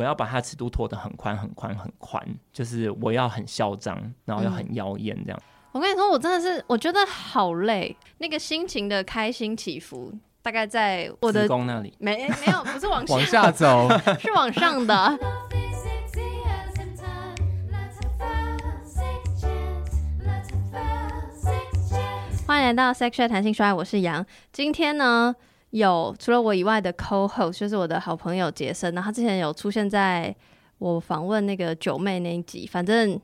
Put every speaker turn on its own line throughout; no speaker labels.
我要把它尺度拖得很宽很宽很宽，就是我要很嚣张，然后要很妖艳这样。嗯
我跟你说，我真的是我觉得好累，那个心情的开心起伏，大概在我的
子宫那里，
没没有，不是往下
往下走，
是往上的。欢迎来到 Sex Chat 谈性说爱，我是杨。今天呢，有除了我以外的 Co-host，就是我的好朋友杰森，然后他之前有出现在我访问那个九妹那一集，反正。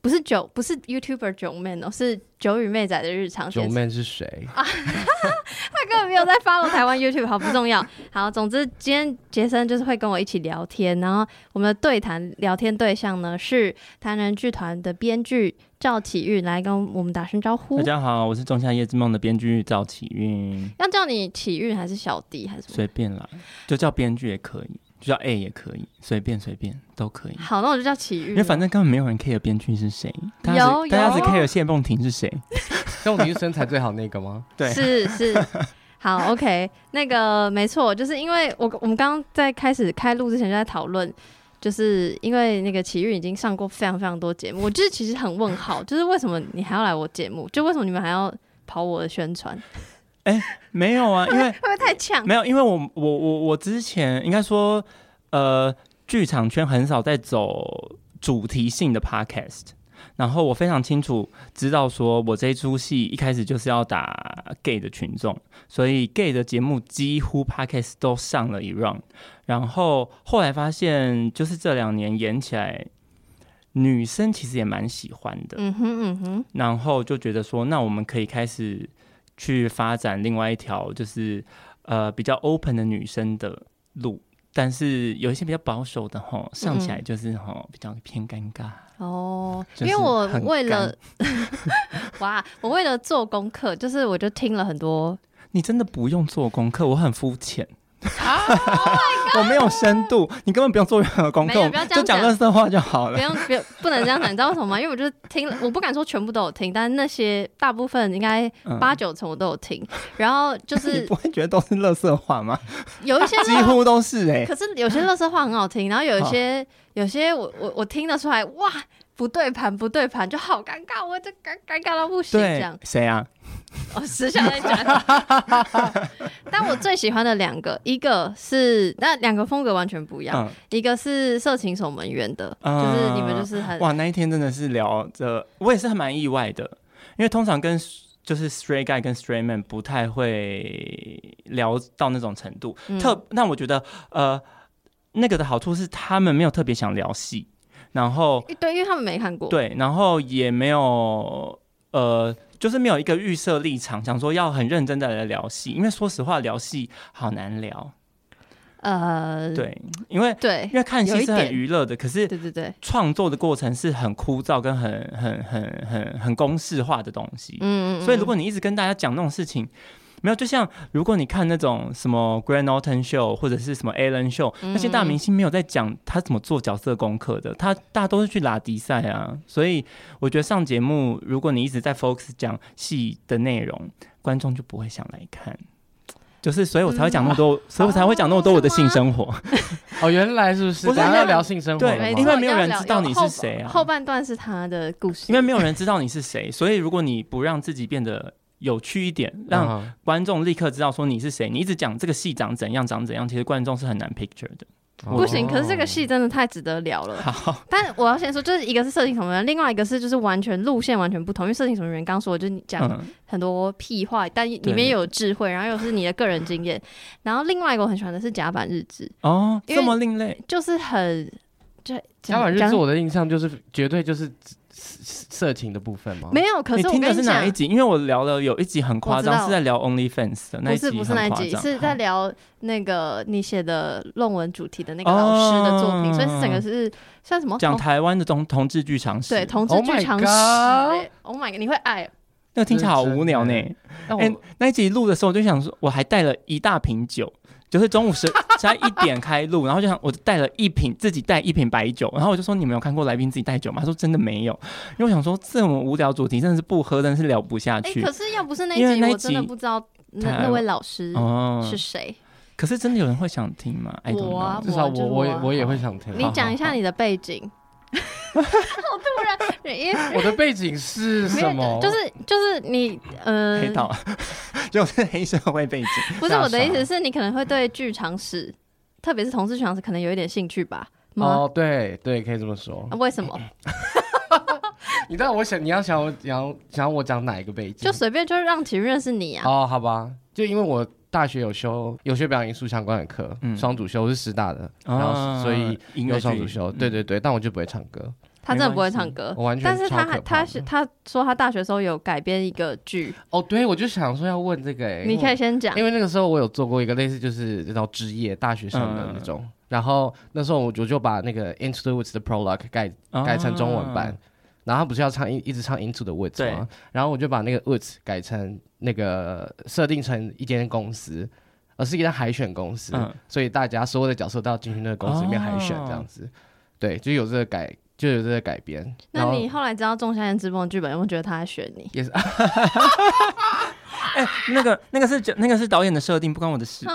不是九，不是 YouTuber 九妹哦，是九与妹仔的日常。
九妹是谁啊？
他根本没有在 follow 台湾 YouTube，好不重要。好，总之今天杰森就是会跟我一起聊天，然后我们的对谈聊天对象呢是台南剧团的编剧赵启运，来跟我们打声招呼。
大家好，我是《仲夏夜之梦》的编剧赵启运。
要叫你启运还是小弟还是
随便啦，就叫编剧也可以。就叫 A 也可以，随便随便都可以。
好，那我就叫启运。
因为反正根本没有人 care 编剧是谁，大家只大家只 care 谢梦婷是谁。
谢梦婷是身材最好那个吗？
对，
是是。好，OK，那个没错，就是因为我我们刚刚在开始开录之前就在讨论，就是因为那个奇遇已经上过非常非常多节目，我就是其实很问号，就是为什么你还要来我节目？就为什么你们还要跑我的宣传？
哎、欸，没有啊，因为
会不会太呛？
没有，因为我我我我之前应该说，呃，剧场圈很少在走主题性的 podcast，然后我非常清楚知道，说我这一出戏一开始就是要打 gay 的群众，所以 gay 的节目几乎 podcast 都上了一 round，然后后来发现，就是这两年演起来，女生其实也蛮喜欢的，嗯哼嗯哼，然后就觉得说，那我们可以开始。去发展另外一条就是呃比较 open 的女生的路，但是有一些比较保守的吼，上起来就是吼、嗯、比较偏尴尬
哦。因为我为了 哇，我为了做功课，就是我就听了很多。
你真的不用做功课，我很肤浅。我没有深度，你根本不用做任何功课，就讲乐色话就好了。
不用，不用，不能这样讲，你知道为什么吗？因为我就听了，我不敢说全部都有听，但是那些大部分应该八九成我都有听。嗯、然后就是
你不会觉得都是乐色话吗？
有一些
几乎都是哎、欸，
可是有些乐色话很好听，然后有一些有些我我我听得出来，哇，不对盘不对盘，就好尴尬，我就尴尴尬到不行。这样
谁啊？
我私下在讲，但我最喜欢的两个，一个是那两个风格完全不一样，嗯、一个是色情守门员的，嗯、就是你们就是很
哇，那一天真的是聊着，我也是很蛮意外的，因为通常跟就是 straight guy 跟 straight man 不太会聊到那种程度，嗯、特那我觉得呃那个的好处是他们没有特别想聊戏，然后
对，因为他们没看过，
对，然后也没有呃。就是没有一个预设立场，想说要很认真的来聊戏，因为说实话聊戏好难聊。呃，对，因为
对，
因为看戏是很娱乐的，可是
对对对，
创作的过程是很枯燥跟很很很很很公式化的东西。嗯，嗯，嗯，所以如果你一直跟大家讲那种事情。没有，就像如果你看那种什么 Graham Norton Show 或者是什么 Allen Show，那些大明星没有在讲他怎么做角色功课的，他大家都是去拉迪赛啊。所以我觉得上节目，如果你一直在 focus 讲戏的内容，观众就不会想来看。就是，所以我才会讲那么多，嗯、所以我才会讲那么多我的性生活。
哦，原来是不是？不是要聊性生活？
对，因为没有人知道你是谁啊。
后半段是他的故事，
因为没有人知道你是谁，所以如果你不让自己变得。有趣一点，让观众立刻知道说你是谁。你一直讲这个戏长怎样长怎样，其实观众是很难 picture 的。
不行，可是这个戏真的太值得聊了。好，但我要先说，就是一个是色情守门员，另外一个是就是完全路线完全不同。因为色情守门员刚说，就是你讲很多屁话，但里面有智慧，然后又是你的个人经验。然后另外一个我很喜欢的是甲板日志
哦，这么另类，
就是很就
甲板日志，我的印象就是绝对就是。色情的部分吗？
没有，可是我跟你
听的是哪一集？因为我聊了有一集很夸张，是在聊 OnlyFans 的那一集，
不是不是那一集，是在聊那个你写的论文主题的那个老师的作品，哦、所以是整个是像什么
讲台湾的同同志剧场史，
对同志剧场史。Oh my, oh my god！你会爱？
那个听起来好无聊呢。哎、欸，那一集录的时候，我就想说，我还带了一大瓶酒。就是中午十 才一点开录，然后就想我带了一瓶自己带一瓶白酒，然后我就说，你没有看过来宾自己带酒吗？他说真的没有，因为我想说这种无聊主题真的是不喝，真的是聊不下去。
欸、可是要不是那一集，我真的不知道那那位老师是谁。
可是真的有人会想听吗？
我啊，
至少我我也
我
也会想听。
你讲一下你的背景。好突然，因为
我的背景是什么？
就是就是你呃，
黑道，就是黑社会背景。
不是我的意思是你可能会对剧场史，特别是同志剧场史，可能有一点兴趣吧？
哦，对对，可以这么说。
为什么？
你知道我想你要想我想想我讲哪一个背景？
就随便就让其认识你啊。
哦，好吧，就因为我。大学有修有学表演艺术相关的课，双主修，我是师大的，然后所以有双主修，对对对，但我就不会唱歌。
他真的不会唱歌，
我完全。
但是他还他是他说他大学时候有改编一个剧。
哦，对，我就想说要问这个，哎，
你可以先讲，
因为那个时候我有做过一个类似就是这种职业大学生的那种，然后那时候我我就把那个 Into the Woods 的 Prologue 改改成中文版。然后他不是要唱一一直唱 Into the Woods 吗？然后我就把那个 Woods 改成那个设定成一间公司，而是一间海选公司，嗯、所以大家所有的角色都要进去那个公司里面海选这样子。哦、对，就有这个改，就有这个改编。
那你后来知道《仲夏夜之梦》剧本，有没有觉得他在选你？
也是。
哎，那个那个是那个是导演的设定，不关我的事。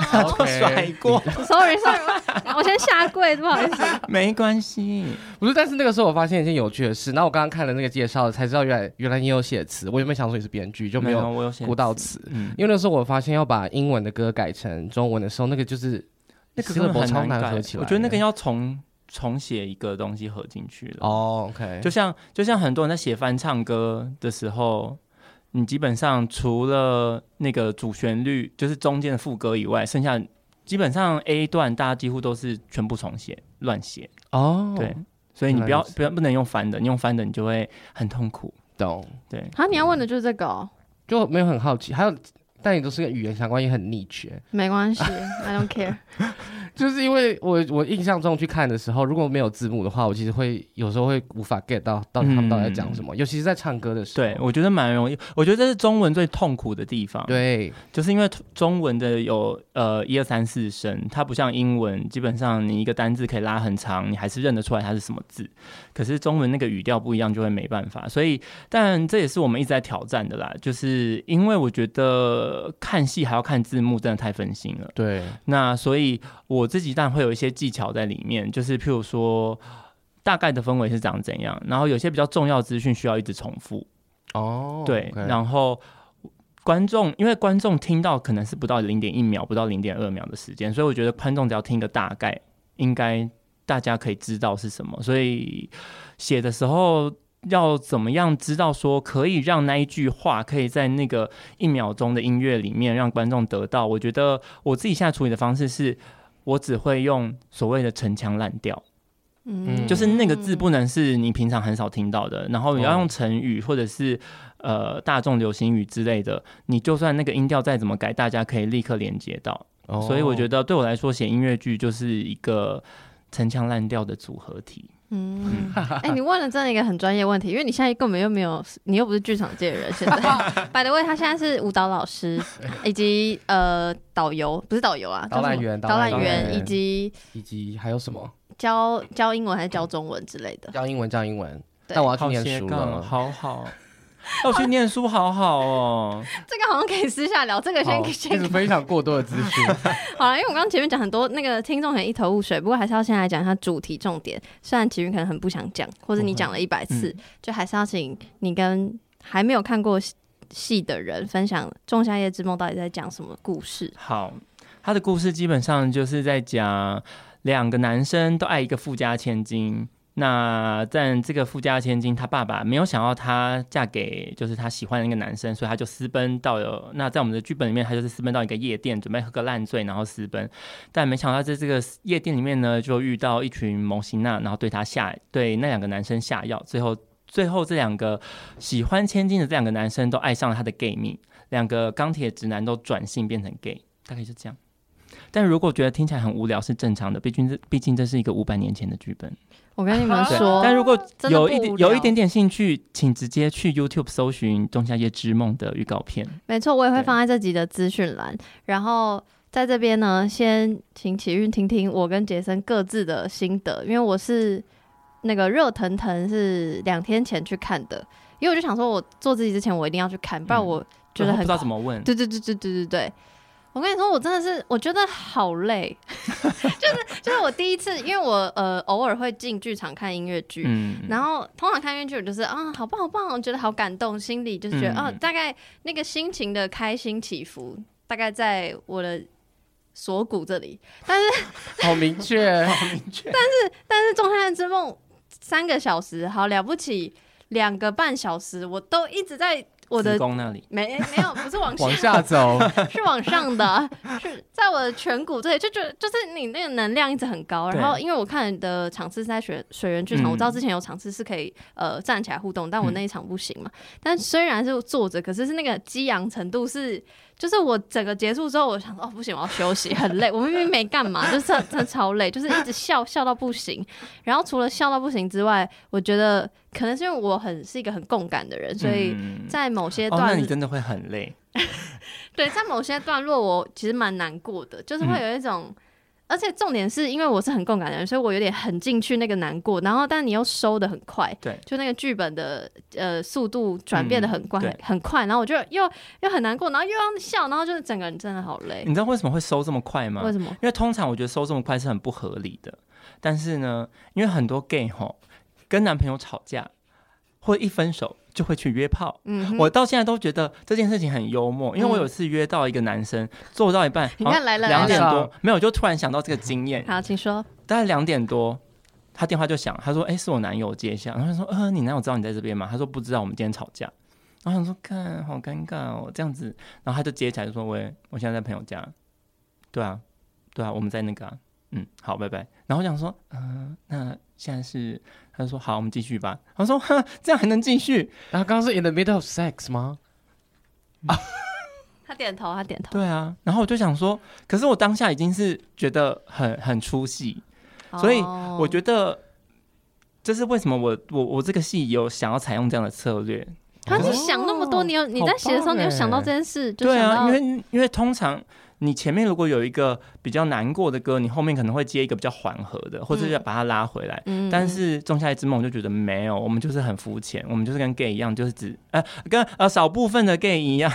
甩过
，sorry sorry，我先下跪，不好意思。
没关系，
不是，但是那个时候我发现一件有趣的事，然后我刚刚看了那个介绍，才知道原来原来你有写词，我原本想说你是编剧，就没有顾到词。嗯，因为那时候我发现要把英文的歌改成中文的时候，那个就是
那个真的超难合起来。我觉得那个要重重写一个东西合进去了。
哦，OK，
就像就像很多人在写翻唱歌的时候。你基本上除了那个主旋律，就是中间的副歌以外，剩下基本上 A 段大家几乎都是全部重写、乱写哦。对，所以你不要不要不能用翻的，你用翻的你就会很痛苦。
懂？
对。
好，你要问的就是这个哦，
就没有很好奇，还有。但你都是跟语言相关，也很 niche。
没关系，I don't care。
就是因为我我印象中去看的时候，如果没有字幕的话，我其实会有时候会无法 get 到到底他们到底在讲什么，嗯、尤其是在唱歌的时候。
对，我觉得蛮容易。我觉得这是中文最痛苦的地方。
对，
就是因为中文的有呃一二三四声，它不像英文，基本上你一个单字可以拉很长，你还是认得出来它是什么字。可是中文那个语调不一样，就会没办法。所以，但这也是我们一直在挑战的啦，就是因为我觉得。呃，看戏还要看字幕，真的太分心了。
对，
那所以我自己当然会有一些技巧在里面，就是譬如说大概的氛围是长怎样，然后有些比较重要资讯需要一直重复。哦，对.然后观众因为观众听到可能是不到零点一秒，不到零点二秒的时间，所以我觉得观众只要听个大概，应该大家可以知道是什么。所以写的时候。要怎么样知道说可以让那一句话可以在那个一秒钟的音乐里面让观众得到？我觉得我自己现在处理的方式是，我只会用所谓的陈腔滥调，嗯，就是那个字不能是你平常很少听到的，然后你要用成语或者是呃大众流行语之类的，你就算那个音调再怎么改，大家可以立刻连接到。所以我觉得对我来说写音乐剧就是一个陈腔滥调的组合体。
嗯，哎、欸，你问了真的一个很专业问题，因为你现在根本又没有，你又不是剧场界的人。现在，by the way，他现在是舞蹈老师，以及呃导游，不是导游啊，
导览员，
导览员，以及
以及还有什么？
教教英文还是教中文之类的？
教英文，教英文。对但我要去念书了，
好好。要去念书，好好哦。
这个好像可以私下聊，这个先先。
这是非常过多的资讯。
好了，因为我刚刚前面讲很多，那个听众很一头雾水，不过还是要先来讲一下主题重点。虽然奇云可能很不想讲，或者你讲了一百次，嗯、就还是要请你跟还没有看过戏的人分享《仲夏夜之梦》到底在讲什么故事。
好，他的故事基本上就是在讲两个男生都爱一个富家千金。那在这个富家千金，她爸爸没有想要她嫁给就是她喜欢的那个男生，所以她就私奔到了。那在我们的剧本里面，她就是私奔到一个夜店，准备喝个烂醉，然后私奔。但没想到在这个夜店里面呢，就遇到一群蒙辛娜，然后对她下对那两个男生下药。最后，最后这两个喜欢千金的这两个男生都爱上了她的 gay 蜜，两个钢铁直男都转性变成 gay，大概就这样。但如果觉得听起来很无聊，是正常的，毕竟这毕竟这是一个五百年前的剧本。
我跟你们说，
但如果有一点有一点点兴趣，请直接去 YouTube 搜寻《仲夏夜之梦》的预告片。
没错，我也会放在这集的资讯栏。然后在这边呢，先请启运听听我跟杰森各自的心得，因为我是那个热腾腾是两天前去看的，因为我就想说，我做自己之前我一定要去看，不然我觉得很、
嗯、不知道怎么问。
对对对对对对对。我跟你说，我真的是我觉得好累，就是就是我第一次，因为我呃偶尔会进剧场看音乐剧，嗯、然后通常看音乐剧我就是啊好棒好棒，我觉得好感动，心里就是觉得、嗯、啊大概那个心情的开心起伏大概在我的锁骨这里，但是
好明确好明确，
但是但是《仲夏之梦》三个小时好了不起，两个半小时我都一直在。我的
宫那里
没没有，不是往 下
往下走，
是往上的，是在我的颧骨这里，就觉得就是你那个能量一直很高。然后因为我看你的场次是在水水源剧场，嗯、我知道之前有场次是可以呃站起来互动，但我那一场不行嘛。嗯、但虽然是坐着，可是是那个激昂程度是。就是我整个结束之后，我想说哦不行，我要休息，很累。我明明没干嘛，就是真的超累，就是一直笑 笑到不行。然后除了笑到不行之外，我觉得可能是因为我很是一个很共感的人，所以在某些段，
嗯哦、那你真的会很累。
对，在某些段落，我其实蛮难过的，就是会有一种。嗯而且重点是因为我是很共感的人，所以我有点很进去那个难过，然后但你又收的很快，
对，
就那个剧本的呃速度转变的很快，
嗯、
很快，然后我就又又很难过，然后又要笑，然后就是整个人真的好累。
你知道为什么会收这么快吗？
为什么？
因为通常我觉得收这么快是很不合理的，但是呢，因为很多 gay 吼跟男朋友吵架，或一分手。就会去约炮，嗯，我到现在都觉得这件事情很幽默，因为我有次约到一个男生，做到一半，
你看来了
两点多，没有，就突然想到这个经验。
好，请说。
大概两点多，他电话就响，他说：“哎，是我男友接下。”然后他说：“呃，你男友知道你在这边吗？”他说：“不知道，我们今天吵架。”然后他说：“看，好尴尬哦，这样子。”然后他就接起来就说：“喂，我现在在朋友家。”对啊，对啊，我们在那个啊。嗯，好，拜拜。然后我想说，嗯、呃，那现在是，他就说好，我们继续吧。他说，哈，这样还能继续？
然后刚刚是 in the middle of sex 吗？
啊，他点头，他点头。
对啊。然后我就想说，可是我当下已经是觉得很很出戏，所以我觉得这是为什么我我我这个戏有想要采用这样的策略。
他是想那么多，你有你在写的时候，你有想到这件事？
对啊，因为因为通常。你前面如果有一个比较难过的歌，你后面可能会接一个比较缓和的，或者是要把它拉回来。嗯、但是《仲夏夜之梦》就觉得没有，我们就是很肤浅，我们就是跟 gay 一样，就是只呃跟呃少部分的 gay 一样，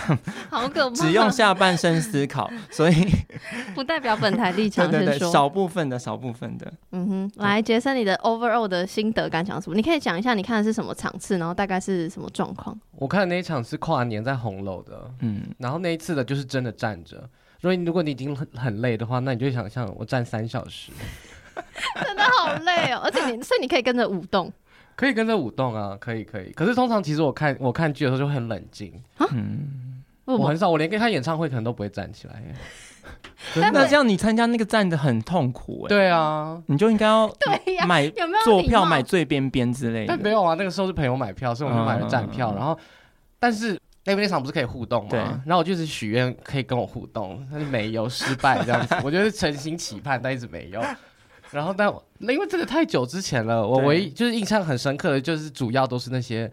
好可怕，
只用下半身思考，所以
不代表本台立场。
对对对，少部分的少部分的。
嗯哼，来杰森，你的 overall 的心得感想是什么？你可以讲一下你看的是什么场次，然后大概是什么状况？
我看的那一场是跨年在红楼的，嗯，然后那一次的就是真的站着。所以如果你已经很很累的话，那你就想象我站三小时，
真的好累哦。而且你，所以你可以跟着舞动，
可以跟着舞动啊，可以可以。可是通常其实我看我看剧的时候就会很冷静，嗯，我很少，我连跟他演唱会可能都不会站起来。
那这样你参加那个站的很痛苦哎。
对啊，
你就应该要
对呀，
买有没有坐票买最边边之类的？
但没有啊，那个时候是朋友买票，所以我们买了站票。然后，但是。那边那场不是可以互动吗？对。然后我就是许愿可以跟我互动，但是没有，失败这样子。我就是诚心期盼，但一直没有。然后但那因为这个太久之前了，我唯一就是印象很深刻的就是主要都是那些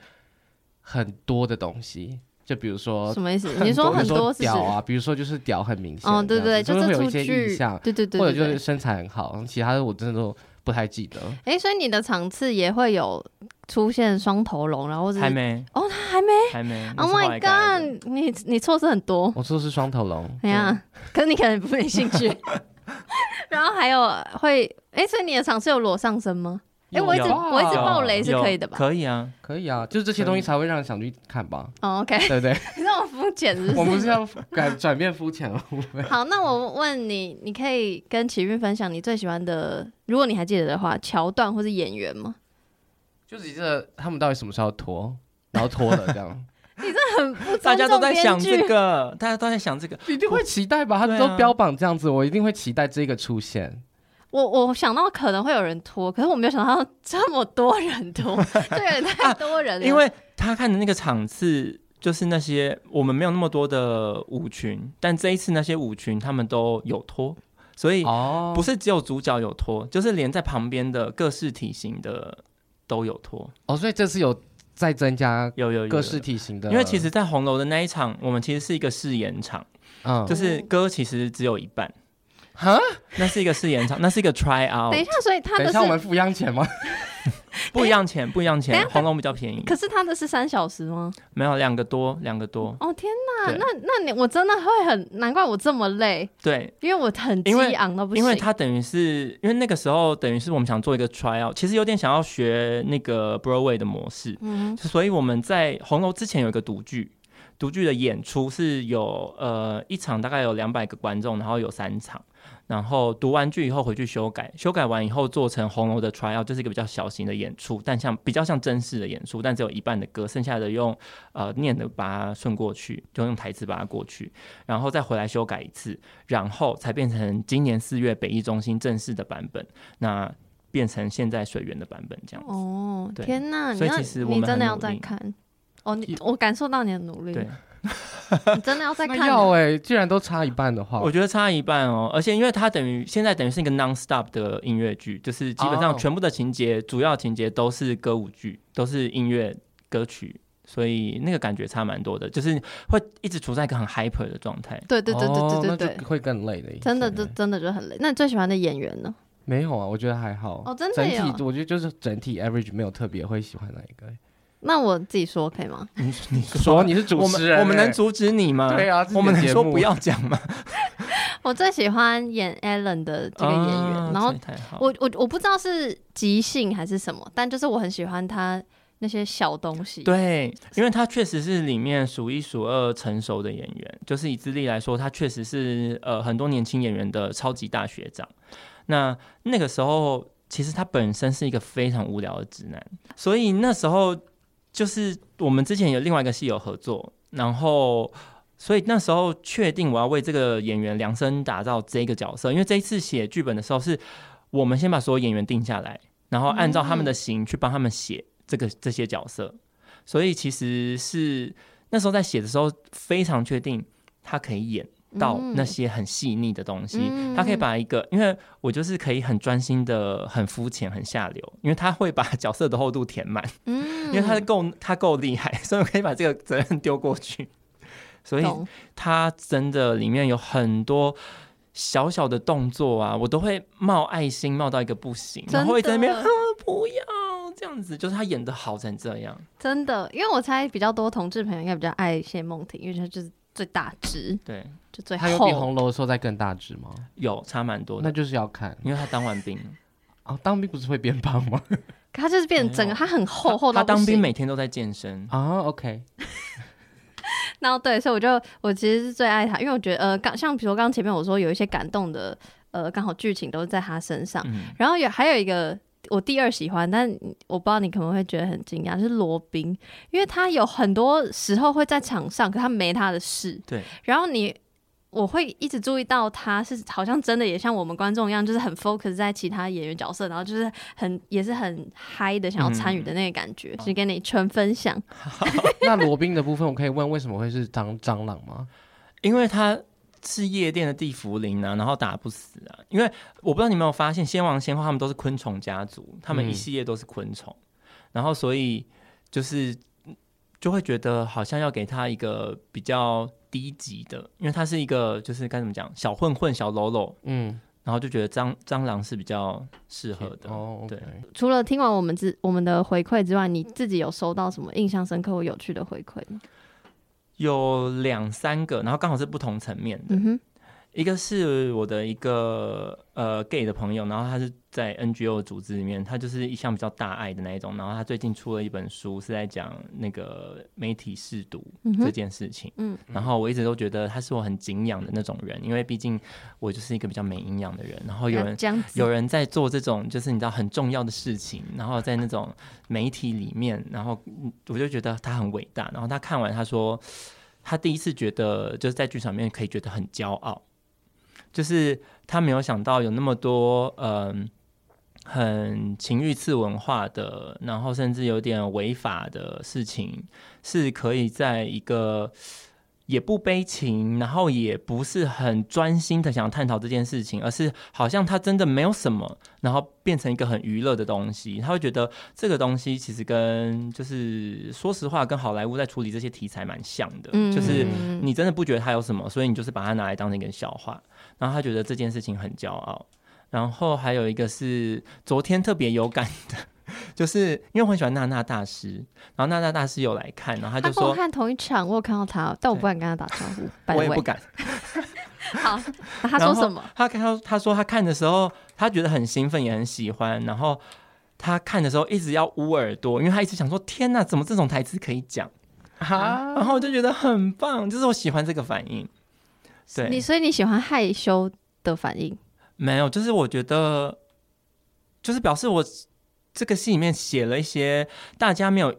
很多的东西，就比如说
什么意思？你说很多
屌啊，比如说就是屌很明显，
哦对对，
就是会有一些印象，
对对对，
或者就是身材很好，其他的我真的都不太记得。
哎，所以你的场次也会有。出现双头龙，然后是
还没
哦，他还没
还没。
Oh my god！你你错失很多。
我错是双头龙。
哎呀，可是你可能不没兴趣。然后还有会，哎，所以你的场次有裸上身吗？哎，我一直我一直爆雷是可以的吧？
可以啊，
可以啊，就是这些东西才会让人想去看吧。
哦，OK，
对不对？
你让我肤浅是不是？
我们是要改转变肤浅了。
好，那我问你，你可以跟奇运分享你最喜欢的，如果你还记得的话，桥段或是演员吗？
就是觉得他们到底什么时候脱，然后脱了这样。
你这很不，
大家都在想这个，大家都在想这个，
一定会期待吧？他都标榜这样子，我一定会期待这个出现。
我我想到可能会有人拖，可是我没有想到 这么多人拖，这也 太多人了。
因为他看的那个场次，就是那些我们没有那么多的舞群，但这一次那些舞群他们都有拖。所以不是只有主角有脱，就是连在旁边的各式体型的。都有拖
哦，所以这次有再增加
有有
各式体型的，
因为其实，在红楼的那一场，我们其实是一个试演场，嗯，就是歌其实只有一半，
哈，
那是一个试演场，那是一个 try out。
等一下，所以他的
等一下我们付央钱吗？
不一样钱，不一样钱，红龙比较便宜。
可是他的是三小时吗？
没有，两个多，两个多。
哦天哪，那那你我真的会很难怪我这么累。
对，
因为我很激昂到不行。
因为他等于是因为那个时候等于是我们想做一个 try out，其实有点想要学那个 Broadway 的模式，嗯，所以我们在红楼之前有一个独剧。独剧的演出是有呃一场大概有两百个观众，然后有三场，然后读完剧以后回去修改，修改完以后做成红楼的 trial，这是一个比较小型的演出，但像比较像正式的演出，但只有一半的歌，剩下的用呃念的把它顺过去，就用台词把它过去，然后再回来修改一次，然后才变成今年四月北艺中心正式的版本，那变成现在水源的版本这样子。
哦，天哪！
所以其实我们
你真的要再看。哦，你我感受到你的努力。
对，
你真的要再看？
要哎、欸，既然都差一半的话，
我觉得差一半哦。而且因为它等于现在等于是一个 non-stop 的音乐剧，就是基本上全部的情节、哦、主要情节都是歌舞剧，都是音乐歌曲，所以那个感觉差蛮多的，就是会一直处在一个很 hyper 的状态。
对对对对对对对，
会更累的。
真的，就真的就很累。那你最喜欢的演员呢？
没有啊，我觉得还好。
哦，真的有。
整体我觉得就是整体 average 没有特别会喜欢哪一个。
那我自己说可以吗？
你 你
说你是主持人，
我们能阻止你吗？
对啊，
我们能说不要讲吗？
我最喜欢演 Allen 的这个演员，然后我我我不知道是即兴还是什么，但就是我很喜欢他那些小东西。
对，因为他确实是里面数一数二成熟的演员，就是以资历来说，他确实是呃很多年轻演员的超级大学长。那那个时候，其实他本身是一个非常无聊的直男，所以那时候。就是我们之前有另外一个戏有合作，然后所以那时候确定我要为这个演员量身打造这个角色，因为这一次写剧本的时候是我们先把所有演员定下来，然后按照他们的型去帮他们写这个这些角色，所以其实是那时候在写的时候非常确定他可以演。到那些很细腻的东西，嗯、他可以把一个，因为我就是可以很专心的、很肤浅、很下流，因为他会把角色的厚度填满，嗯，因为他够他够厉害，所以我可以把这个责任丢过去。所以他真的里面有很多小小的动作啊，我都会冒爱心冒到一个不行，然后会在那边啊不要这样子，就是他演的好成这样，
真的，因为我猜比较多同志朋友应该比较爱谢梦婷，因为他就是。最大只，
对，
就最厚。
他有比红楼的时候再更大只吗？
有，差蛮多的。
那就是要看，
因为他当完兵
啊，当兵不是会变胖吗？
他就是变整个，他很厚厚的。
他当兵每天都在健身
啊。OK。
然后对，所以我就我其实是最爱他，因为我觉得呃，刚像比如说刚刚前面我说有一些感动的呃，刚好剧情都是在他身上，嗯、然后有还有一个。我第二喜欢，但我不知道你可能会觉得很惊讶，就是罗宾，因为他有很多时候会在场上，可他没他的事。
对。
然后你，我会一直注意到他是好像真的也像我们观众一样，就是很 focus 在其他演员角色，然后就是很也是很嗨的想要参与的那个感觉，是、嗯、跟你纯分享。
那罗宾的部分，我可以问为什么会是蟑蟑螂吗？
因为他。是夜店的地缚灵啊，然后打不死啊，因为我不知道你有没有发现，仙王仙后他们都是昆虫家族，他们一系列都是昆虫，嗯、然后所以就是就会觉得好像要给他一个比较低级的，因为他是一个就是该怎么讲小混混小喽啰，嗯，然后就觉得蟑蟑螂是比较适合的。哦，对。
除了听完我们之我们的回馈之外，你自己有收到什么印象深刻或有趣的回馈吗？
有两三个，然后刚好是不同层面的。一个是我的一个呃 gay 的朋友，然后他是在 NGO 组织里面，他就是一向比较大爱的那一种。然后他最近出了一本书，是在讲那个媒体试读这件事情。嗯，然后我一直都觉得他是我很敬仰的那种人，因为毕竟我就是一个比较没营养的人。然后有人有人在做这种就是你知道很重要的事情，然后在那种媒体里面，然后我就觉得他很伟大。然后他看完他说。他第一次觉得，就是在剧场里面可以觉得很骄傲，就是他没有想到有那么多嗯，很情欲次文化的，然后甚至有点违法的事情，是可以在一个。也不悲情，然后也不是很专心的想探讨这件事情，而是好像他真的没有什么，然后变成一个很娱乐的东西。他会觉得这个东西其实跟就是说实话，跟好莱坞在处理这些题材蛮像的，嗯、就是你真的不觉得他有什么，所以你就是把它拿来当成一个笑话。然后他觉得这件事情很骄傲。然后还有一个是昨天特别有感的，就是因为我很喜欢娜娜大师，然后娜娜大师有来看，然后他就说
他我看同一场，我有看到他，但我不敢跟他打招呼，
我也不敢。
好，他说什么？
他他他说他看的时候，他觉得很兴奋，也很喜欢。然后他看的时候一直要捂耳朵，因为他一直想说：“天哪，怎么这种台词可以讲？”啊，然后我就觉得很棒，就是我喜欢这个反应。对，
你所以你喜欢害羞的反应？
没有，就是我觉得，就是表示我这个戏里面写了一些大家没有。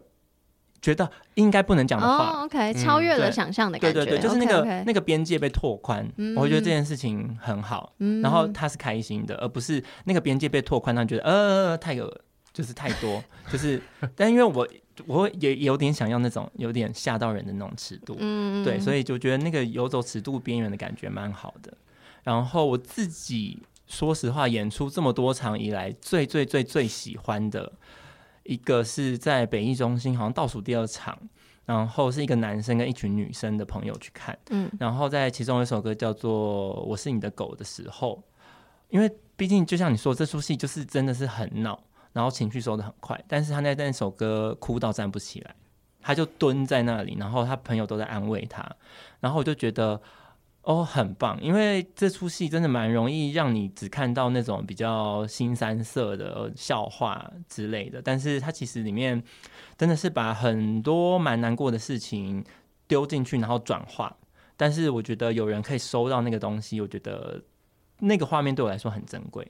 觉得应该不能讲的话、
oh,，OK，超越了想象的感觉，
对对对，就是那个
okay, okay.
那个边界被拓宽，嗯、我会觉得这件事情很好，嗯、然后他是开心的，而不是那个边界被拓宽，他觉得呃太有就是太多，就是，但因为我我也有点想要那种有点吓到人的那种尺度，嗯，对，所以就觉得那个游走尺度边缘的感觉蛮好的。然后我自己说实话，演出这么多场以来，最最最最喜欢的。一个是在北艺中心，好像倒数第二场，然后是一个男生跟一群女生的朋友去看，嗯，然后在其中有一首歌叫做《我是你的狗》的时候，因为毕竟就像你说，这出戏就是真的是很闹，然后情绪收的很快，但是他那那首歌哭到站不起来，他就蹲在那里，然后他朋友都在安慰他，然后我就觉得。哦，很棒，因为这出戏真的蛮容易让你只看到那种比较新三色的笑话之类的，但是它其实里面真的是把很多蛮难过的事情丢进去，然后转化。但是我觉得有人可以收到那个东西，我觉得那个画面对我来说很珍贵。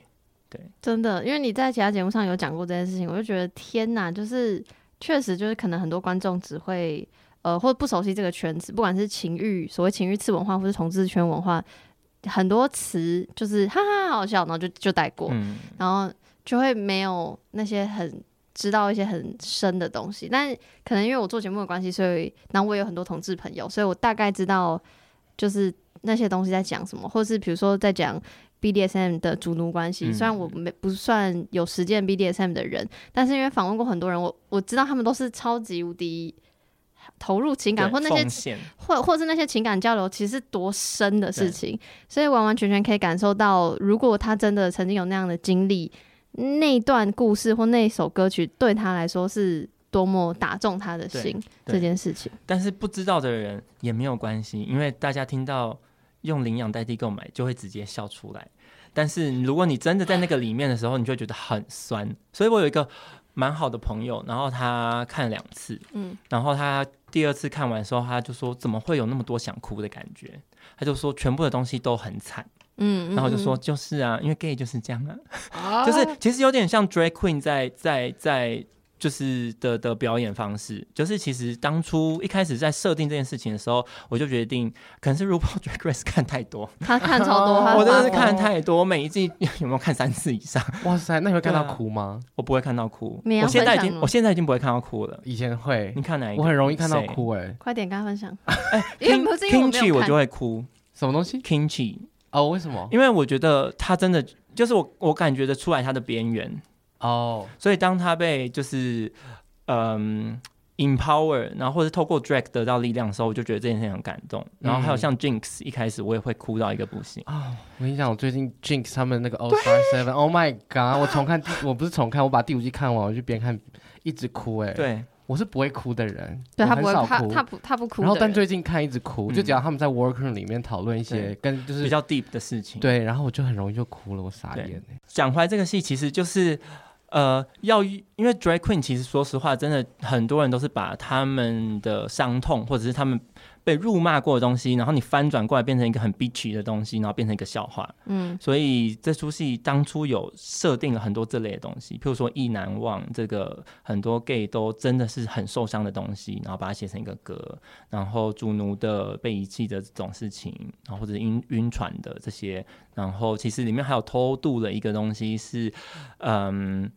对，
真的，因为你在其他节目上有讲过这件事情，我就觉得天哪，就是确实就是可能很多观众只会。呃，或者不熟悉这个圈子，不管是情欲，所谓情欲次文化，或是同志圈文化，很多词就是哈哈好笑，然后就就带过，嗯、然后就会没有那些很知道一些很深的东西。但可能因为我做节目的关系，所以然后我也有很多同志朋友，所以我大概知道就是那些东西在讲什么，或是比如说在讲 BDSM 的主奴关系。嗯、虽然我没不算有实践 BDSM 的人，但是因为访问过很多人，我我知道他们都是超级无敌。投入情感或那些或或是那些情感交流，其实是多深的事情，所以完完全全可以感受到，如果他真的曾经有那样的经历，那段故事或那首歌曲对他来说是多么打中他的心这件事情。
但是不知道的人也没有关系，因为大家听到用领养代替购买，就会直接笑出来。但是如果你真的在那个里面的时候，你就会觉得很酸。所以我有一个。蛮好的朋友，然后他看了两次，嗯，然后他第二次看完的时候，他就说怎么会有那么多想哭的感觉？他就说全部的东西都很惨，嗯，然后就说就是啊，因为 gay 就是这样啊，啊就是其实有点像 drag queen 在在在。在就是的的表演方式，就是其实当初一开始在设定这件事情的时候，我就决定可能是 RuPaul Drag Race 看太多，
他看超多，
我真的是看太多，每一季 有没有看三次以上？
哇塞，那你会看到哭吗？
我不会看到哭，我现在已经我现在已经不会看到哭了，
以前会。
你看哪一个？
我很容易看到哭哎，
快点跟他分享。
哎，Kimchi 我就会哭，
什么东西
？Kimchi
哦，为什么？
因为我觉得他真的就是我，我感觉得出来他的边缘哦，所以当他被就是。嗯，empower，然后或者透过 drag 得到力量的时候，我就觉得这件事情很感动。然后还有像 Jinx，一开始我也会哭到一个不行
啊！我跟你讲，我最近 Jinx 他们那个 All Star Seven，Oh my God！我重看，我不是重看，我把第五季看完，我就边看一直哭。哎，对，我是不会哭的人，
对他不会哭，他不他不哭。
然后但最近看一直哭，就只要他们在 workroom 里面讨论一些跟就是
比较 deep 的事情，
对，然后我就很容易就哭了，我傻眼。
讲回来这个戏，其实就是。呃，要因为 Drag Queen 其实说实话，真的很多人都是把他们的伤痛或者是他们被辱骂过的东西，然后你翻转过来变成一个很 bitchy 的东西，然后变成一个笑话。嗯，所以这出戏当初有设定了很多这类的东西，譬如说意难忘这个很多 gay 都真的是很受伤的东西，然后把它写成一个歌，然后主奴的被遗弃的这种事情，然后或者晕晕船的这些。然后其实里面还有偷渡的一个东西是，嗯，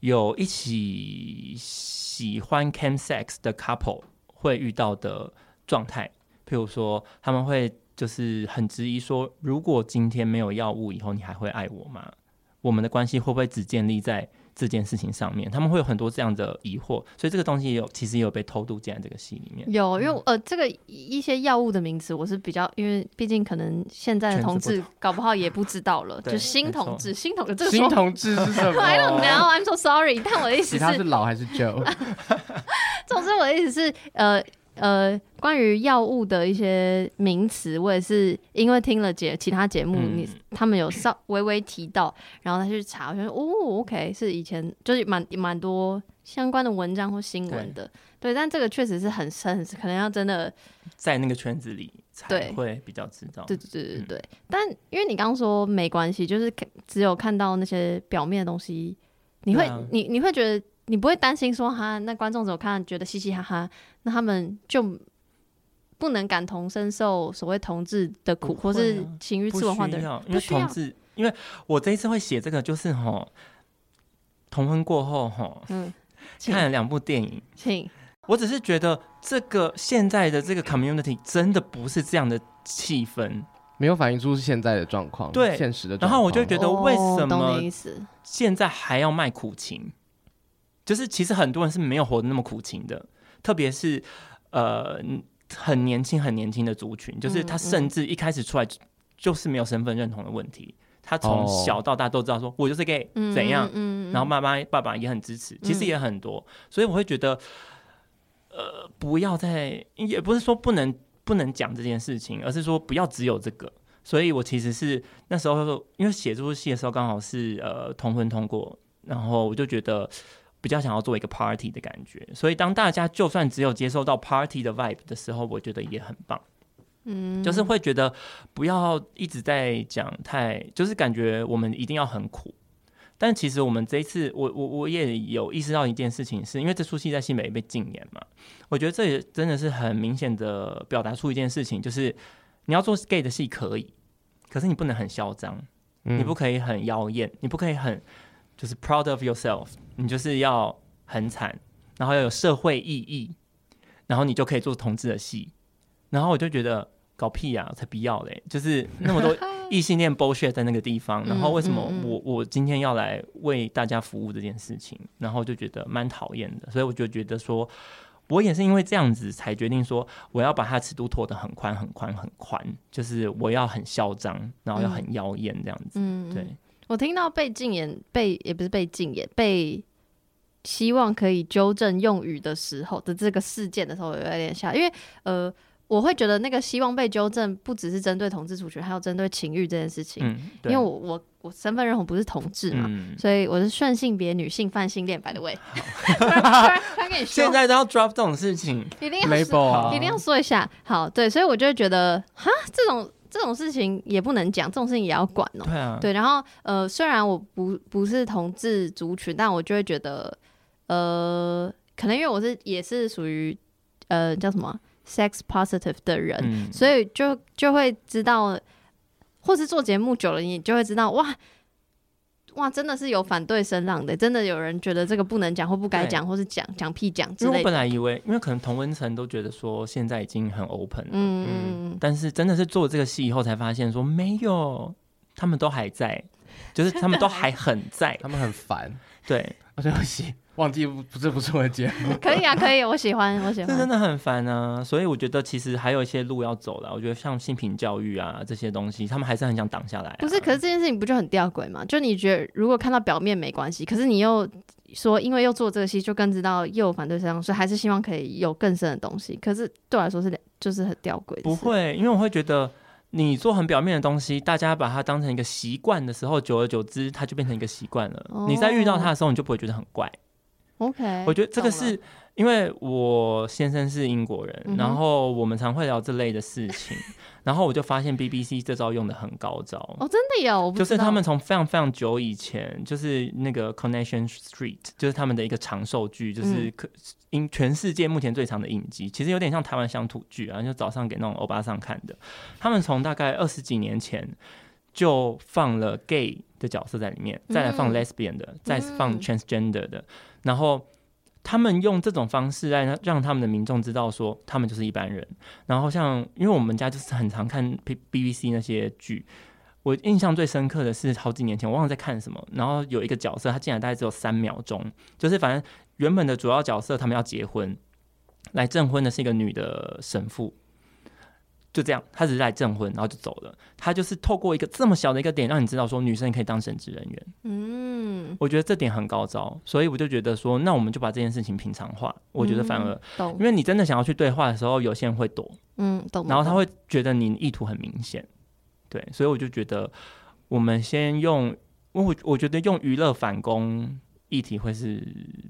有一起喜欢 chemsex 的 couple 会遇到的状态，譬如说他们会就是很质疑说，如果今天没有药物以后，你还会爱我吗？我们的关系会不会只建立在这件事情上面，他们会有很多这样的疑惑，所以这个东西也有其实也有被偷渡进来这个戏里面。
有，因为呃，这个一些药物的名词我是比较，因为毕竟可能现在的同志搞不好也不知道了，就新同志，新同志这个
新同志是什么？
I don't know, I'm so sorry。但我的意思是，
他是老还是旧？
总之我的意思是，呃。呃，关于药物的一些名词，我也是因为听了节其他节目，嗯、你他们有稍微微提到，然后他去查，我觉得哦，OK，是以前就是蛮蛮多相关的文章或新闻的，对，对，但这个确实是很深，可能要真的
在那个圈子里才会比较知道。
对对对对对，嗯、但因为你刚刚说没关系，就是只有看到那些表面的东西，你会、啊、你你会觉得。你不会担心说哈，那观众怎么看觉得嘻嘻哈哈，那他们就不能感同身受所谓同志的苦，啊、或是情欲次文化的人？
因为同志，因为我这一次会写这个，就是吼，同婚过后吼，嗯，看了两部电影，
请，
我只是觉得这个现在的这个 community 真的不是这样的气氛，
没有反映出现在的状况，
对。
现实的状况。
然后我就觉得为什么现在还要卖苦情？就是其实很多人是没有活得那么苦情的，特别是呃很年轻很年轻的族群，就是他甚至一开始出来就是没有身份认同的问题，他从小到大都知道说我就是 gay 怎样，然后妈妈爸爸也很支持，其实也很多，所以我会觉得呃不要再，也不是说不能不能讲这件事情，而是说不要只有这个，所以我其实是那时候因为写这部戏的时候刚好是呃同婚通过，然后我就觉得。比较想要做一个 party 的感觉，所以当大家就算只有接受到 party 的 vibe 的时候，我觉得也很棒。嗯，就是会觉得不要一直在讲太，就是感觉我们一定要很苦。但其实我们这一次，我我我也有意识到一件事情是，是因为这出戏在新北被禁演嘛，我觉得这也真的是很明显的表达出一件事情，就是你要做 gay 的戏可以，可是你不能很嚣张，嗯、你不可以很妖艳，你不可以很。就是 proud of yourself，你就是要很惨，然后要有社会意义，然后你就可以做同志的戏。然后我就觉得搞屁呀、啊，才不要嘞！就是那么多 异性恋 bullshit 在那个地方，然后为什么我我今天要来为大家服务这件事情？然后就觉得蛮讨厌的，所以我就觉得说，我也是因为这样子才决定说，我要把它尺度拖得很宽很宽很宽，就是我要很嚣张，然后要很妖艳这样子，嗯、对。
我听到被禁言，被也不是被禁言，被希望可以纠正用语的时候的这个事件的时候，我有点吓，因为呃，我会觉得那个希望被纠正，不只是针对同志族群，还有针对情欲这件事情。嗯、因为我我我身份认同不是同志嘛，嗯、所以我是顺性别女性泛性恋，by the way。
现在都要 drop 这种事情，
一定要说，一定要说一下。好，对，所以我就会觉得，哈，这种。这种事情也不能讲，这种事情也要管哦。对啊，对，然后呃，虽然我不不是同志族群，但我就会觉得，呃，可能因为我是也是属于呃叫什么 sex positive 的人，嗯、所以就就会知道，或是做节目久了，你就会知道哇。哇，真的是有反对声浪的，真的有人觉得这个不能讲或不该讲，或是讲讲屁讲之类的。因为
我本来以为，因为可能同温层都觉得说现在已经很 open 了，嗯嗯，但是真的是做这个戏以后才发现说没有，他们都还在，就是他们都还很在，
他们很烦，
对，
我对不起。忘记不不是不是我的节目，
可以啊可以，我喜欢我喜欢，
这真的很烦啊，所以我觉得其实还有一些路要走了。我觉得像性平教育啊这些东西，他们还是很想挡下来啊。
不是，可是这件事情不就很吊诡吗？就你觉得如果看到表面没关系，可是你又说因为又做这个戏，就更知道又有反对这样，所以还是希望可以有更深的东西。可是对我来说是就是很吊诡。
不会，因为我会觉得你做很表面的东西，大家把它当成一个习惯的时候，久而久之它就变成一个习惯了。哦，你在遇到它的时候，你就不会觉得很怪。
OK，
我觉得这个是因为我先生是英国人，嗯、然后我们常会聊这类的事情，然后我就发现 BBC 这招用的很高招
哦，真的有，
就是他们从非常非常久以前，就是那个 Connection Street，就是他们的一个长寿剧，就是可英全世界目前最长的影集，其实有点像台湾乡土剧啊，就早上给那种欧巴桑看的。他们从大概二十几年前就放了 gay 的角色在里面，再来放 lesbian 的，嗯、再放 transgender 的。然后他们用这种方式来让他们的民众知道说他们就是一般人。然后像因为我们家就是很常看 B B B C 那些剧，我印象最深刻的是好几年前，我忘了在看什么，然后有一个角色，他进来大概只有三秒钟，就是反正原本的主要角色他们要结婚，来证婚的是一个女的神父，就这样，他只是来证婚，然后就走了。他就是透过一个这么小的一个点，让你知道说女生可以当神职人员。嗯，我觉得这点很高招，所以我就觉得说，那我们就把这件事情平常化。我觉得反而，
懂，
因为你真的想要去对话的时候，有些人会躲，
嗯，懂，
然后他会觉得你意图很明显。对，所以我就觉得，我们先用我我觉得用娱乐反攻议题会是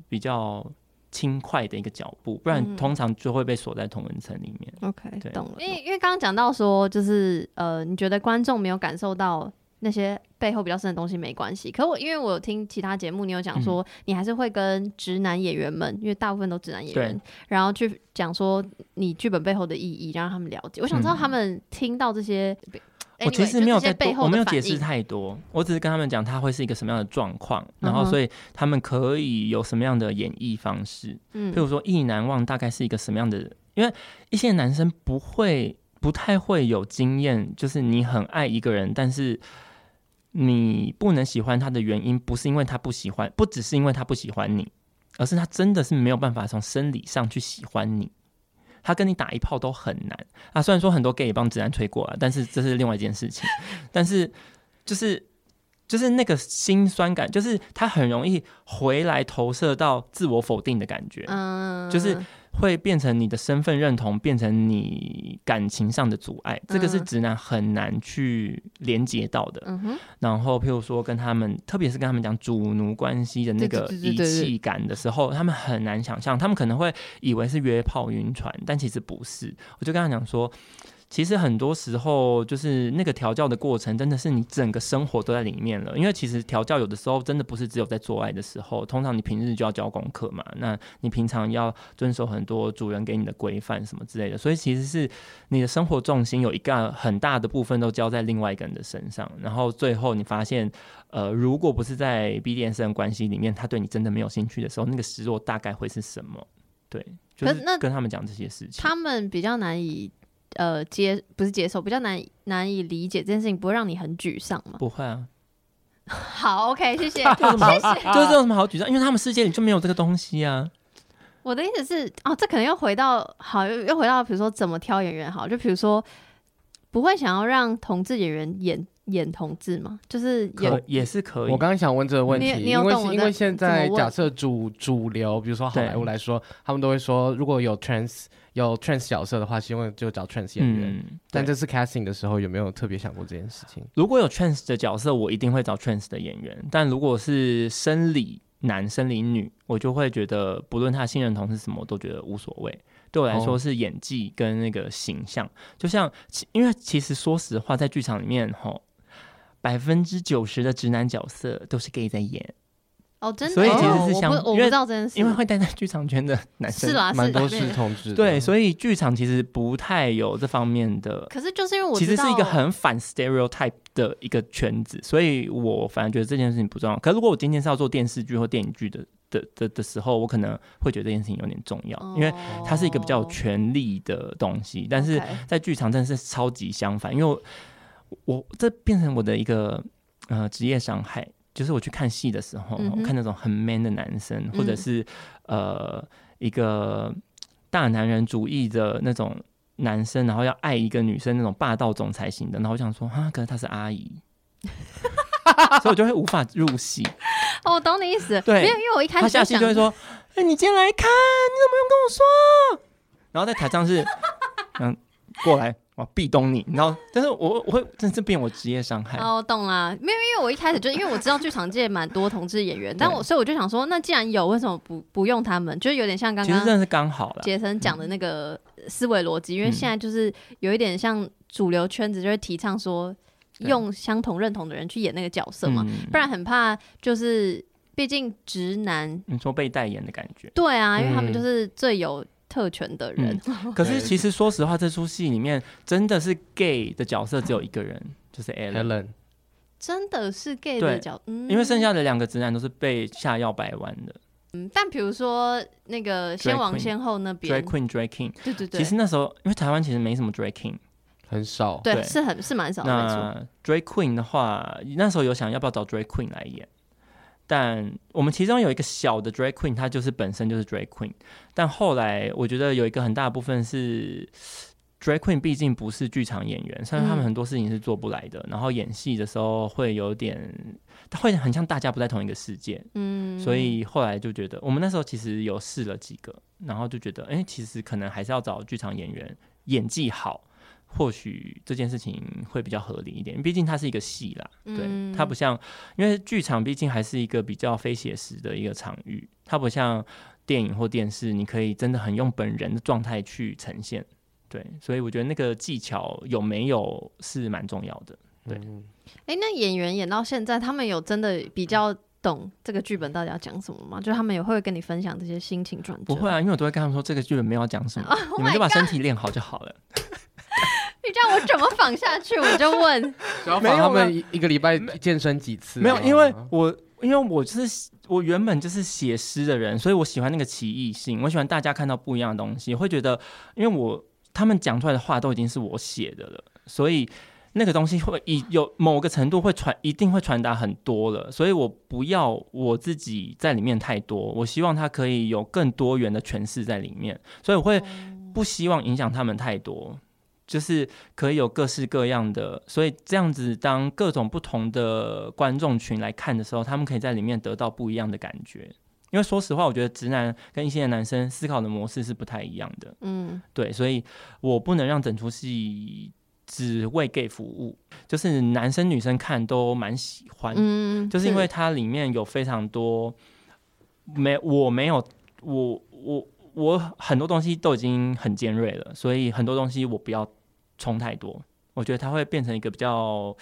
比较轻快的一个脚步，不然通常就会被锁在同文层里面。
OK，
对，
懂了。因为因为刚刚讲到说，就是呃，你觉得观众没有感受到那些背后比较深的东西没关系。可我因为我有听其他节目，你有讲说，你还是会跟直男演员们，因为大部分都直男演员，然后去讲说你剧本背后的意义，让他们了解。我想知道他们听到这些。
我其实没有在多，我没有解释太多，我只是跟他们讲他会是一个什么样的状况，然后所以他们可以有什么样的演绎方式。嗯，譬如说《意难忘》大概是一个什么样的？因为一些男生不会不太会有经验，就是你很爱一个人，但是你不能喜欢他的原因，不是因为他不喜欢，不只是因为他不喜欢你，而是他真的是没有办法从生理上去喜欢你。他跟你打一炮都很难啊！虽然说很多 gay 也帮直男吹过了，但是这是另外一件事情。但是就是就是那个心酸感，就是他很容易回来投射到自我否定的感觉，嗯，就是。会变成你的身份认同，变成你感情上的阻碍，这个是直男很难去连接到的。嗯。然后，譬如说跟他们，特别是跟他们讲主奴关系的那个遗弃感的时候，他们很难想象，他们可能会以为是约炮晕船，但其实不是。我就跟他讲说。其实很多时候，就是那个调教的过程，真的是你整个生活都在里面了。因为其实调教有的时候，真的不是只有在做爱的时候，通常你平日就要交功课嘛。那你平常要遵守很多主人给你的规范什么之类的，所以其实是你的生活重心有一个很大的部分都交在另外一个人的身上。然后最后你发现，呃，如果不是在 BDSM 关系里面，他对你真的没有兴趣的时候，那个失落大概会是什么？对，就是跟他们讲这些事情，
他们比较难以。呃，接不是接受，比较难难以理解这件事情，不会让你很沮丧吗？
不会啊。
好，OK，谢谢，谢谢。
就是这有什么好沮丧？因为他们世界里就没有这个东西啊。
我的意思是，哦，这可能又回到好，又又回到，比如说怎么挑演员好，就比如说不会想要让同志演员演演同志吗？就是也
也是可以。
我刚刚想问这个问题，因为因为现在假设主主流，比如说好莱坞来说，他们都会说，如果有 trans。有 trans 角色的话，希望就找 trans 演员。嗯、但这次 casting 的时候，有没有特别想过这件事情？
如果有 trans 的角色，我一定会找 trans 的演员。但如果是生理男、生理女，我就会觉得，不论他性认同是什么，我都觉得无所谓。对我来说，是演技跟那个形象。哦、就像，因为其实说实话，在剧场里面，吼，百分之九十的直男角色都是 gay 在演。
哦，真的，
所以其实是相，
我不知道真的，
因为会待在剧场圈的男生
是啦，
蛮多是同志，
对，所以剧场其实不太有这方面的。
可是就是因为我
其实是一个很反 stereotype 的一个圈子，所以我反而觉得这件事情不重要。可是如果我今天是要做电视剧或电影剧的的的的时候，我可能会觉得这件事情有点重要，因为它是一个比较有权力的东西。但是在剧场真的是超级相反，因为我我这变成我的一个呃职业伤害。就是我去看戏的时候，嗯、我看那种很 man 的男生，嗯、或者是呃一个大男人主义的那种男生，然后要爱一个女生那种霸道总裁型的，然后我想说啊，可是她是阿姨，所以我就会无法入戏。
哦，我懂你意思。
对，
没有，因为我一开始他
下戏就会说：“哎、欸，你今天来看，你怎么用跟我说？”然后在台上是 嗯过来。我壁咚你，然后，但是我我会真是变我职业伤害。
哦，我懂了，没有，因为我一开始就因为我知道剧场界蛮多同志演员，但我所以我就想说，那既然有，为什么不不用他们？就是有点像刚刚，
其实真的是刚好了。
杰森讲的那个思维逻辑，因为现在就是有一点像主流圈子就会提倡说，用相同认同的人去演那个角色嘛，不然很怕就是，毕竟直男，
你说被代言的感觉。
对啊，因为他们就是最有。特权的人，
嗯，可是其实说实话，这出戏里面真的是 gay 的角色只有一个人，就是 Alan，
真的是 gay 的角，嗯，
因为剩下的两个直男都是被下药掰弯的。
嗯，但比如说那个先王先后那边。
Drag Queen Drag King，
对对对，
其实那时候因为台湾其实没什么 Drag King，
很少，
对，
对。
是很是蛮少的。
那 Drag Queen 的话，那时候有想要不要找 Drag Queen 来演，但我们其中有一个小的 Drag Queen，她就是本身就是 Drag Queen，但后来我觉得有一个很大的部分是。Drag Queen 毕竟不是剧场演员，所以他们很多事情是做不来的。嗯、然后演戏的时候会有点，他会很像大家不在同一个世界。嗯，所以后来就觉得，我们那时候其实有试了几个，然后就觉得，哎、欸，其实可能还是要找剧场演员，演技好，或许这件事情会比较合理一点。毕竟它是一个戏啦，对，它不像，因为剧场毕竟还是一个比较非写实的一个场域，它不像电影或电视，你可以真的很用本人的状态去呈现。对，所以我觉得那个技巧有没有是蛮重要的。对，
哎、欸，那演员演到现在，他们有真的比较懂这个剧本到底要讲什么吗？就他们也会跟你分享这些心情转折？
不会啊，因为我都会跟他们说这个剧本没有要讲什么，oh、你们就把身体练好就好了。
你叫我怎么仿下去？我就问，
没有他们一个礼拜健身几次？
没有，因为我因为我就是我原本就是写诗的人，所以我喜欢那个奇异性，我喜欢大家看到不一样的东西，会觉得因为我。他们讲出来的话都已经是我写的了，所以那个东西会以有某个程度会传，一定会传达很多了。所以我不要我自己在里面太多，我希望它可以有更多元的诠释在里面。所以我会不希望影响他们太多，就是可以有各式各样的。所以这样子，当各种不同的观众群来看的时候，他们可以在里面得到不一样的感觉。因为说实话，我觉得直男跟一些男生思考的模式是不太一样的。嗯，对，所以我不能让整出戏只为 gay 服务，就是男生女生看都蛮喜欢。嗯，就是因为它里面有非常多没我没有我我我很多东西都已经很尖锐了，所以很多东西我不要冲太多。我觉得它会变成一个比较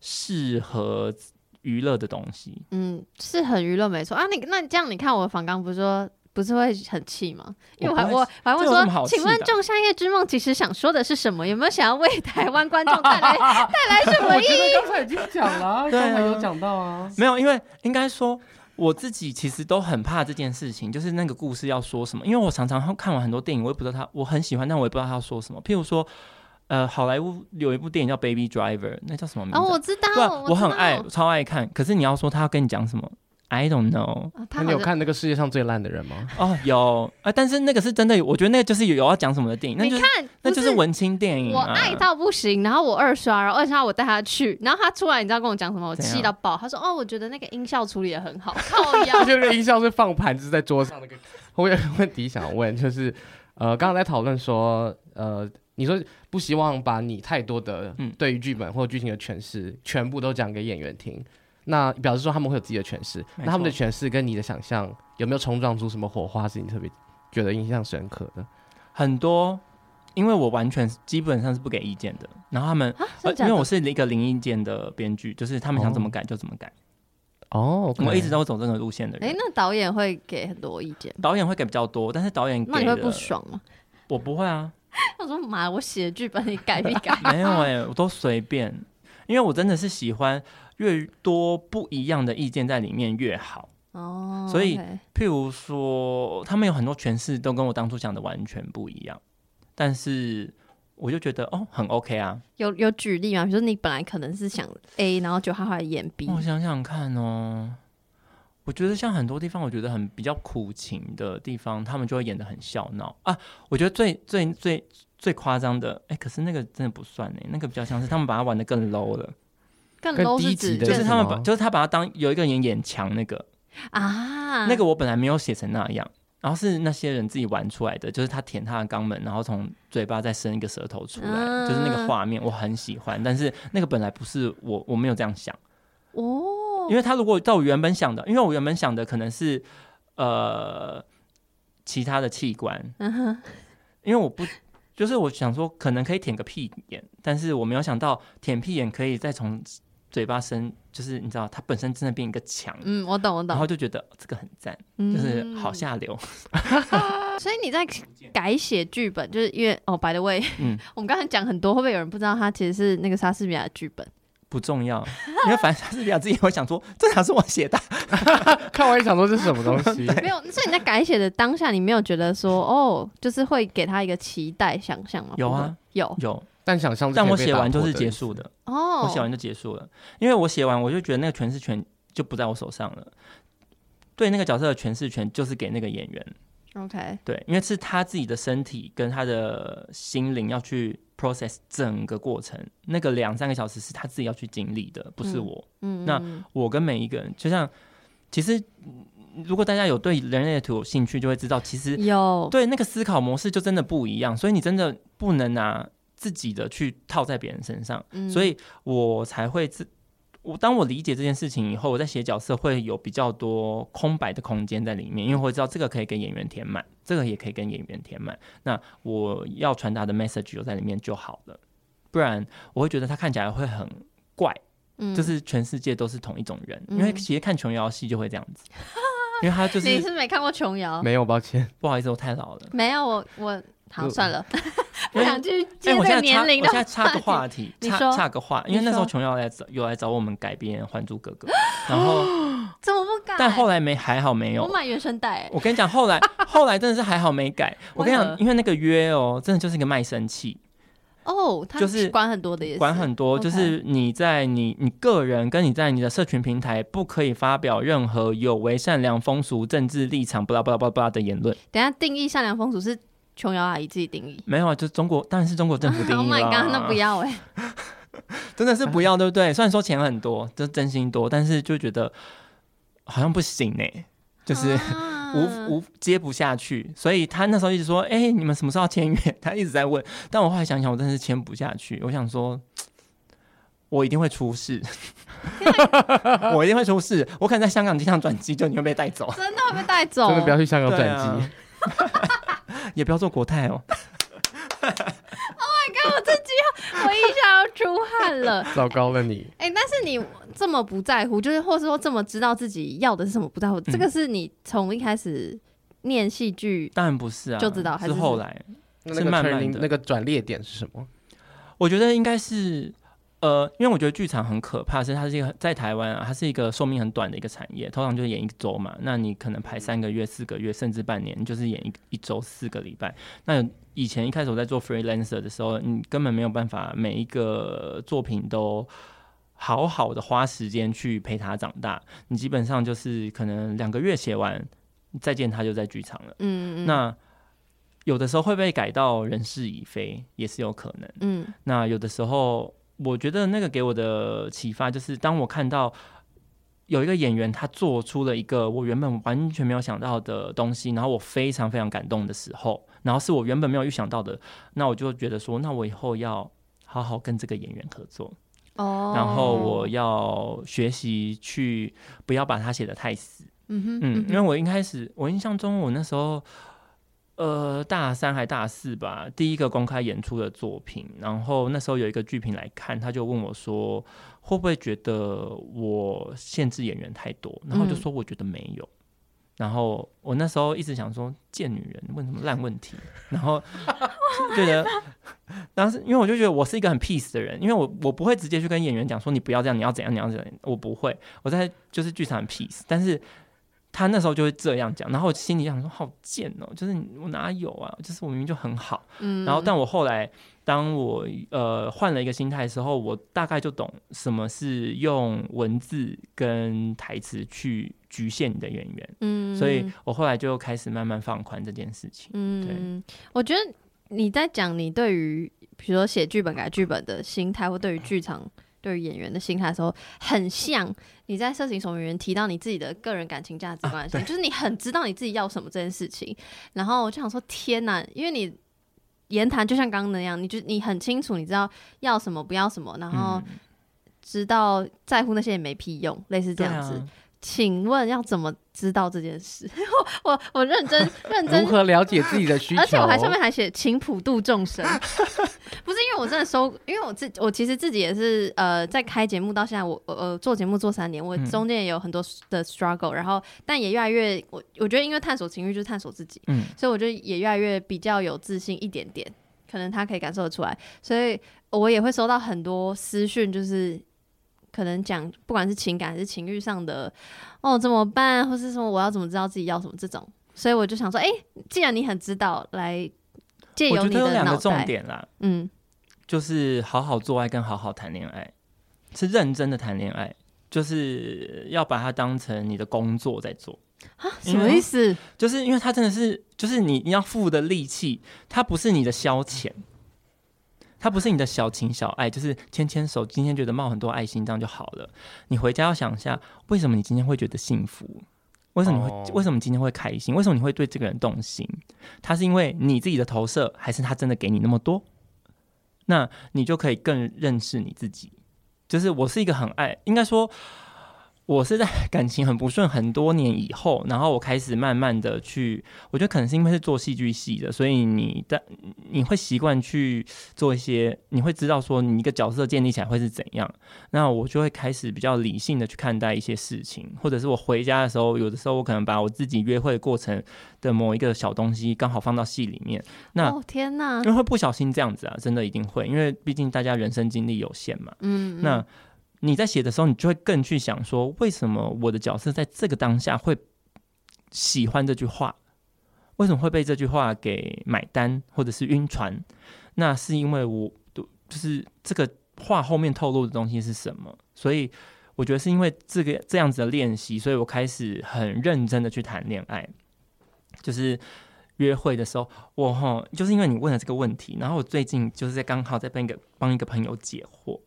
适合。娱乐的东西，
嗯，是很娱乐，没错啊。你那这样，你看我访刚不是说不是会很气吗？因为我还我还会说，请问《仲夏夜之梦》其实想说的是什么？有没有想要为台湾观众带来 带来什么意义？
刚才已经讲了，刚才有讲到啊。
没有，因为应该说我自己其实都很怕这件事情，就是那个故事要说什么。因为我常常看完很多电影，我也不知道他我很喜欢，但我也不知道他要说什么。譬如说。呃，好莱坞有一部电影叫《Baby Driver》，那叫什么名字？
哦，我知道，
对我，我很爱，超爱看。可是你要说他要跟你讲什么，I don't know。
那你有看那个世界上最烂的人吗？
哦，有啊，但是那个是真的，我觉得那个就是有要讲什么的电影。那就是、
你看，
那就是文青电影、啊。
我爱到不行，然后我二刷，然后二刷我带他去，然后他出来，你知道跟我讲什么？我气到爆。他说：“哦，我觉得那个音效处理得很好。”靠腰，
就那个音效是放盘子在桌上那个。我有个问题想问，就是呃，刚刚在讨论说呃。你说不希望把你太多的对于剧本或剧情的诠释全部都讲给演员听，那表示说他们会有自己的诠释。那他们的诠释跟你的想象有没有冲撞出什么火花，是你特别觉得印象深刻的？
很多，因为我完全基本上是不给意见的。然后他们，因为我是一个零意见的编剧，就是他们想怎么改就怎么改。哦，我一直都走这个路线的人。
哎，那导演会给很多意见？
导演会给比较多，但是导演给
那你会不爽吗？
我不会啊。
我说妈，我写的剧本你改一改？
没有哎、欸，我都随便，因为我真的是喜欢越多不一样的意见在里面越好哦。所以.譬如说，他们有很多诠释都跟我当初讲的完全不一样，但是我就觉得哦，很 OK 啊。
有有举例吗？比如说你本来可能是想 A，然后就他后来演 B。
我想想看哦。我觉得像很多地方，我觉得很比较苦情的地方，他们就会演的很笑闹啊。我觉得最最最最夸张的，哎、欸，可是那个真的不算哎，那个比较像是他们把它玩的更 low 了，
更 low 是指
就是他们把就是他把它当有一个人演强那个啊，那个我本来没有写成那样，然后是那些人自己玩出来的，就是他舔他的肛门，然后从嘴巴再伸一个舌头出来，啊、就是那个画面我很喜欢，但是那个本来不是我，我没有这样想哦。因为他如果照我原本想的，因为我原本想的可能是呃其他的器官，嗯，因为我不就是我想说可能可以舔个屁眼，但是我没有想到舔屁眼可以再从嘴巴声，就是你知道它本身真的变一个墙，
嗯，我懂我懂，
然后就觉得这个很赞，嗯、就是好下流。
所以你在改写剧本，就是因为哦，by the way，嗯，我们刚才讲很多，会不会有人不知道他其实是那个莎士比亚的剧本？
不重要，因为反正莎士比亚自己会想说，这哪是我写的？
看完也想说这是什么东西？
没有，所以你在改写的当下，你没有觉得说哦，就是会给他一个期待想象吗？
有啊，
有。
有，
但想象，
但我写完就是结束的。
哦，
我写完就结束了，因为我写完我就觉得那个诠释权就不在我手上了，对那个角色的诠释权就是给那个演员。
OK，
对，因为是他自己的身体跟他的心灵要去 process 整个过程，那个两三个小时是他自己要去经历的，不是我。嗯，那我跟每一个人，就像其实如果大家有对人类的图有兴趣，就会知道，其实有对那个思考模式就真的不一样，所以你真的不能拿自己的去套在别人身上，嗯，所以我才会自。我当我理解这件事情以后，我在写角色会有比较多空白的空间在里面，因为我知道这个可以给演员填满，这个也可以跟演员填满。那我要传达的 message 有在里面就好了，不然我会觉得他看起来会很怪，嗯，就是全世界都是同一种人。嗯，因为其实看琼瑶戏就会这样子，因为他就 是
你是没看过琼瑶？
没有，抱歉，
不好意思，我太老了。
没有，我我。好，算了，不想去接这个年龄的。
我现在插个话题，插插个话，因为那时候琼瑶来找，有来找我们改编《还珠格格》，然后
怎么不改？
但后来没，还好没有。
我买原声带。
我跟你讲，后来后来真的是还好没改。我跟你讲，因为那个约哦，真的就是一个卖身契。
哦，就是管很多的，
管很多，就是你在你你个人跟你在你的社群平台不可以发表任何有违善良风俗、政治立场、巴拉巴拉巴拉的言论。
等下定义善良风俗是。琼瑶阿姨自己定义
没有啊，就中国，当然是中国政府定义。Oh my
god，那不要哎、欸，
真的是不要，对不对？虽然说钱很多，就真心多，但是就觉得好像不行呢、欸，就是无、啊、无接不下去。所以他那时候一直说：“哎、欸，你们什么时候要签约？” 他一直在问。但我后来想想，我真的是签不下去。我想说，我一定会出事，我一定会出事。我可能在香港机场转机，就你会被带走，
真的会被带走，
真的不要去香港转机。
也不要做国泰哦。
Oh my god！我这句话我一下要出汗了，
糟糕了你。
哎、欸，但是你这么不在乎，就是或是说这么知道自己要的是什么不在乎，嗯、这个是你从一开始念戏剧，
当然不是啊，
就知道还是，
是后来
是慢慢的那个转捩点是什么？
我觉得应该是。呃，因为我觉得剧场很可怕，是它是一个在台湾啊，它是一个寿命很短的一个产业，通常就是演一周嘛。那你可能排三个月、四个月，甚至半年，就是演一一周四个礼拜。那以前一开始我在做 freelancer 的时候，你根本没有办法每一个作品都好好的花时间去陪他长大。你基本上就是可能两个月写完，再见他就在剧场了。嗯嗯。那有的时候会被改到人事已非，也是有可能。嗯。那有的时候。我觉得那个给我的启发就是，当我看到有一个演员他做出了一个我原本完全没有想到的东西，然后我非常非常感动的时候，然后是我原本没有预想到的，那我就觉得说，那我以后要好好跟这个演员合作哦，然后我要学习去不要把他写的太死，嗯哼，嗯，因为我一开始我印象中我那时候。呃，大三还大四吧，第一个公开演出的作品。然后那时候有一个剧评来看，他就问我说：“会不会觉得我限制演员太多？”然后就说：“我觉得没有。嗯”然后我那时候一直想说：“贱女人问什么烂问题？”然后觉得当时因为我就觉得我是一个很 peace 的人，因为我我不会直接去跟演员讲说你不要这样，你要怎样，你要怎样，我不会。我在就是剧场很 peace，但是。他那时候就会这样讲，然后我心里想说好贱哦，就是我哪有啊？就是我明明就很好，嗯，然后但我后来当我呃换了一个心态的时候，我大概就懂什么是用文字跟台词去局限你的演员，嗯，所以我后来就开始慢慢放宽这件事情。嗯，对，
我觉得你在讲你对于比如说写剧本改剧本的心态，或对于剧场。对于演员的心态的时候，很像你在色情守门员提到你自己的个人感情价值观就是你很知道你自己要什么这件事情。然后我就想说，天哪！因为你言谈就像刚刚那样，你就你很清楚，你知道要什么不要什么，然后知道在乎那些也没屁用，类似这样子。请问要怎么知道这件事？我我我认真 认真
如何了解自己的需求？
而且我还上面还写请普度众生，不是因为我真的收，因为我自我其实自己也是呃在开节目到现在我，我呃做节目做三年，我中间也有很多的 struggle，、嗯、然后但也越来越我我觉得因为探索情欲就是探索自己，嗯，所以我觉得也越来越比较有自信一点点，可能他可以感受得出来，所以我也会收到很多私讯，就是。可能讲不管是情感还是情欲上的，哦怎么办，或是说我要怎么知道自己要什么这种，所以我就想说，哎、欸，既然你很知道，来借由你的两个
重点啦，嗯，就是好好做爱跟好好谈恋爱，是认真的谈恋爱，就是要把它当成你的工作在做。
啊，什么意思？
就是因为他真的是，就是你你要付的力气，它不是你的消遣，它不是你的小情小爱，就是牵牵手，今天觉得冒很多爱心这样就好了。你回家要想一下，为什么你今天会觉得幸福？为什么你会、哦、为什么今天会开心？为什么你会对这个人动心？他是因为你自己的投射，还是他真的给你那么多？那你就可以更认识你自己。就是我是一个很爱，应该说。我是在 感情很不顺很多年以后，然后我开始慢慢的去，我觉得可能是因为是做戏剧系的，所以你的你会习惯去做一些，你会知道说你一个角色建立起来会是怎样，那我就会开始比较理性的去看待一些事情，或者是我回家的时候，有的时候我可能把我自己约会过程的某一个小东西刚好放到戏里面，那
哦天哪，
因为会不小心这样子啊，真的一定会，因为毕竟大家人生经历有限嘛，嗯，嗯，那。你在写的时候，你就会更去想说，为什么我的角色在这个当下会喜欢这句话？为什么会被这句话给买单，或者是晕船？那是因为我，就是这个话后面透露的东西是什么？所以我觉得是因为这个这样子的练习，所以我开始很认真的去谈恋爱，就是约会的时候，我哈，就是因为你问了这个问题，然后我最近就是在刚好在帮一个帮一个朋友解惑。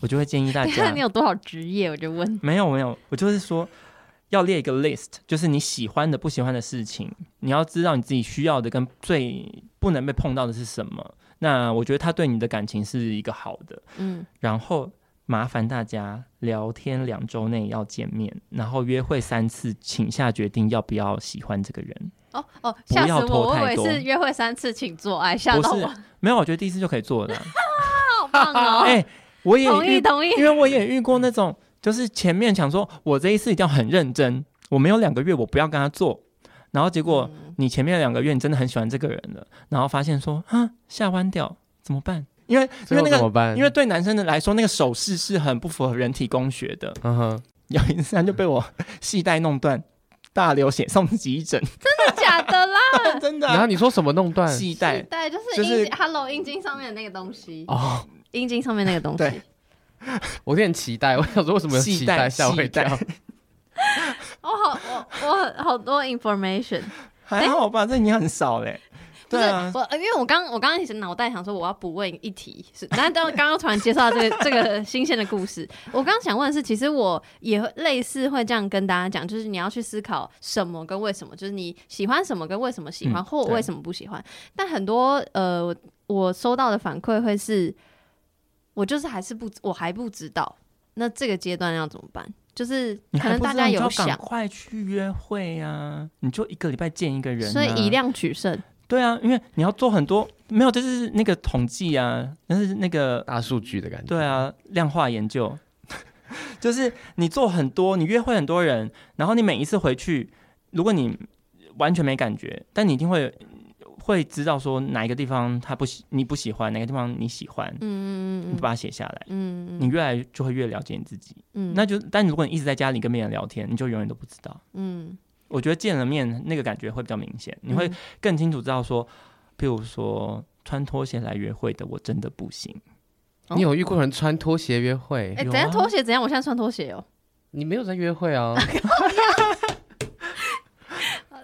我就会建议大家，
看你有多少职业，我就问。
没有没有，我就是说要列一个 list，就是你喜欢的、不喜欢的事情，你要知道你自己需要的跟最不能被碰到的是什么。那我觉得他对你的感情是一个好的，嗯。然后麻烦大家聊天两周内要见面，然后约会三次，请下决定要不要喜欢这个人。
哦哦，吓死我！我以为是约会三次请做爱，吓到我。
没有，我觉得第一次就可以做的。
好棒哦！
哎。我也
同意同意，
因为我也遇过那种，就是前面想说，我这一次一定要很认真，我没有两个月，我不要跟他做，然后结果你前面两个月你真的很喜欢这个人了，然后发现说，啊，下弯掉怎么办？因为因为那个，因为对男生的来说，那个手势是很不符合人体工学的。嗯哼，有一次他就被我系带弄断，大流血送急诊。真
的假的啦？
真的。
然后你说什么弄断？
系带，
带就是就是 Hello 阴茎上面的那个东西哦。阴茎上面那个东西，
我有点期待。我想说，为什么有期待？吓我一跳。
我好，我我好多 information，
还好吧？这你很少嘞。对啊，
我因为我刚我刚刚其实脑袋想说我要补问一题，是，但当刚刚突然介绍这个 这个新鲜的故事，我刚刚想问的是，其实我也类似会这样跟大家讲，就是你要去思考什么跟为什么，就是你喜欢什么跟为什么喜欢，或为什么不喜欢。但很多呃，我收到的反馈会是。我就是还是不，我还不知道。那这个阶段要怎么办？就是可能大家有想，赶
快去约会呀、啊！你就一个礼拜见一个人、啊，
所以以量取胜。
对啊，因为你要做很多，没有，就是那个统计啊，那是那个
大数据的感觉。
对啊，量化研究，就是你做很多，你约会很多人，然后你每一次回去，如果你完全没感觉，但你一定会。会知道说哪一个地方他不喜，你不喜欢哪个地方你喜欢，嗯嗯嗯，你把它写下来，嗯嗯，你越来就会越了解你自己，嗯，那就但如果你一直在家里跟别人聊天，你就永远都不知道，嗯，我觉得见了面那个感觉会比较明显，你会更清楚知道说，譬如说穿拖鞋来约会的我真的不行，
你有遇过人穿拖鞋约会？
哎，怎样拖鞋？怎样？我现在穿拖鞋哦，
你没有在约会啊？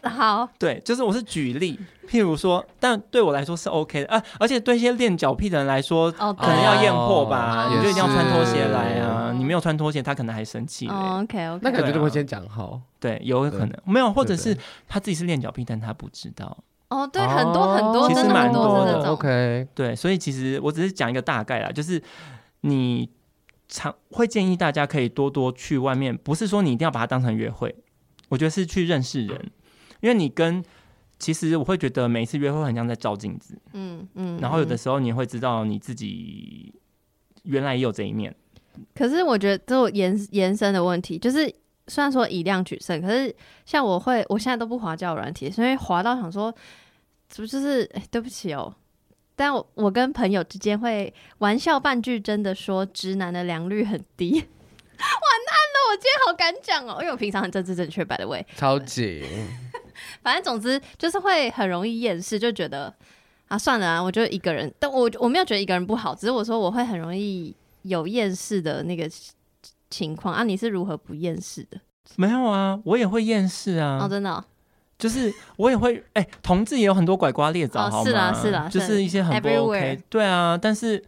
好，
对，就是我是举例，譬如说，但对我来说是 OK 的啊，而且对一些练脚癖的人来说，哦、可能要验货吧，你就一定要穿拖鞋来啊，你没有穿拖鞋，他可能还生气、
哦。OK OK，
那可能就会先讲好，
对，有可能没有，或者是他自己是练脚癖，但他不知道。
哦，对，很多很多，
其实蛮多的。
OK，
对，所以其实我只是讲一个大概啦，就是你常会建议大家可以多多去外面，不是说你一定要把它当成约会，我觉得是去认识人。因为你跟，其实我会觉得每一次约会很像在照镜子，嗯嗯，然后有的时候你会知道你自己原来也有这一面。
可是我觉得这种延延伸的问题，就是虽然说以量取胜，可是像我会，我现在都不滑交友软体，所以滑到想说，是不是就是哎，对不起哦，但我我跟朋友之间会玩笑半句真的说，直男的良率很低。完蛋了我今天好敢讲哦，因为我平常很政治正确，by the way，
超级。
反正总之就是会很容易厌世，就觉得啊算了啊，我就一个人，但我我没有觉得一个人不好，只是我说我会很容易有厌世的那个情况啊。你是如何不厌世的？
没有啊，我也会厌世啊。
哦，真的、哦，
就是我也会哎、欸，同志也有很多拐瓜裂枣，好吗？
是啊，是啊，
就是一些很不 OK，对啊，但是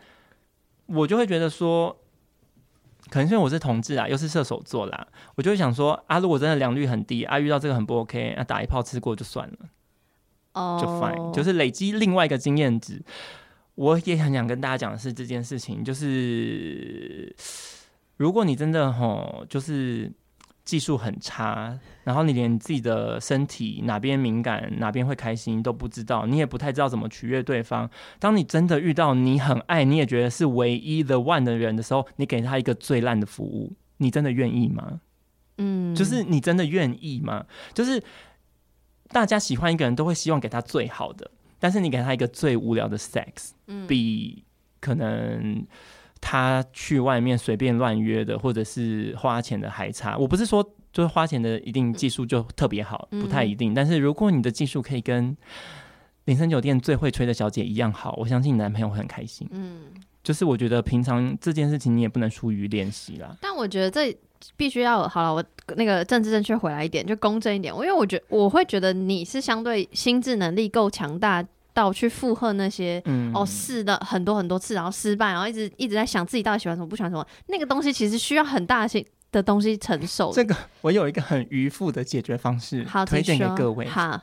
我就会觉得说。可能是因为我是同志啊，又是射手座啦，我就会想说啊，如果真的良率很低啊，遇到这个很不 OK，那、啊、打一炮吃过就算了，哦，就 fine，就是累积另外一个经验值。我也很想跟大家讲的是这件事情，就是如果你真的吼，就是。技术很差，然后你连自己的身体哪边敏感、哪边会开心都不知道，你也不太知道怎么取悦对方。当你真的遇到你很爱你也觉得是唯一的 one 的人的时候，你给他一个最烂的服务，你真的愿意吗？嗯，就是你真的愿意吗？就是大家喜欢一个人都会希望给他最好的，但是你给他一个最无聊的 sex，嗯，比可能。他去外面随便乱约的，或者是花钱的还差。我不是说就是花钱的一定技术就特别好，不太一定。但是如果你的技术可以跟林森酒店最会吹的小姐一样好，我相信你男朋友会很开心。嗯，就是我觉得平常这件事情你也不能疏于练习啦。
但我觉得这必须要好了，我那个政治正确回来一点，就公正一点。我因为我觉得我会觉得你是相对心智能力够强大。到去附和那些、嗯、哦试的很多很多次，然后失败，然后一直一直在想自己到底喜欢什么不喜欢什么，那个东西其实需要很大的的东西承受。
这个我有一个很迂腐的解决方式，好推荐给各位。
好，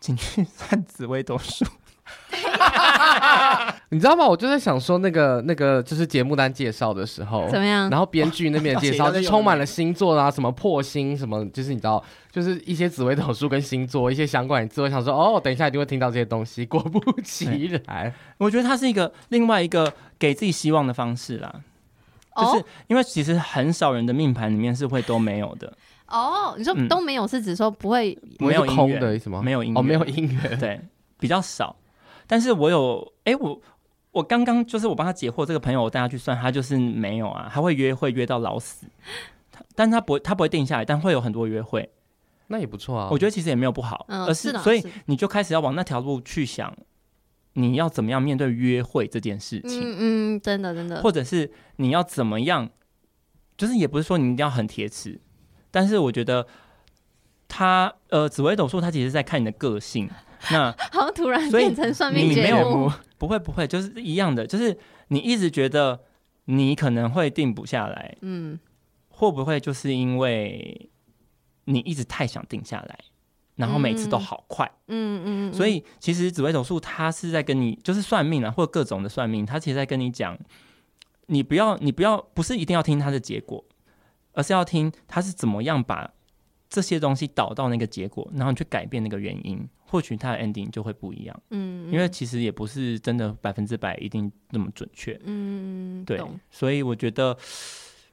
请去 算紫微斗数。
你知道吗？我就在想说，那个那个就是节目单介绍的时候
怎么样？
然后编剧那边介绍就充满了星座啊，什么破星，什么就是你知道，就是一些紫微斗数跟星座一些相关的字。我想说，哦，等一下一定会听到这些东西。果不其然，
我觉得它是一个另外一个给自己希望的方式啦。就是因为其实很少人的命盘里面是会都没有的。
哦，你说都没有是指说不会
没有
空的意思吗？
没有音
哦，没有音乐，
对，比较少。但是我有哎、欸，我我刚刚就是我帮他解惑，这个朋友我带他去算，他就是没有啊，他会约会约到老死，但他不会他不会定下来，但会有很多约会，
那也不错啊。
我觉得其实也没有不好，嗯、而是，是所以你就开始要往那条路去想，你要怎么样面对约会这件事情？
嗯嗯，真的真的，
或者是你要怎么样，就是也不是说你一定要很铁齿，但是我觉得他呃紫微斗数他其实是在看你的个性。那
好像突然变成算命节目，
你没有，不会不会，就是一样的，就是你一直觉得你可能会定不下来，嗯，会不会就是因为你一直太想定下来，然后每次都好快，嗯嗯，嗯，所以其实紫微斗数它是在跟你就是算命啊，或各种的算命，它其实在跟你讲，你不要你不要不是一定要听它的结果，而是要听它是怎么样把这些东西导到那个结果，然后你去改变那个原因。或许它的 ending 就会不一样，嗯，因为其实也不是真的百分之百一定那么准确，嗯，对，所以我觉得，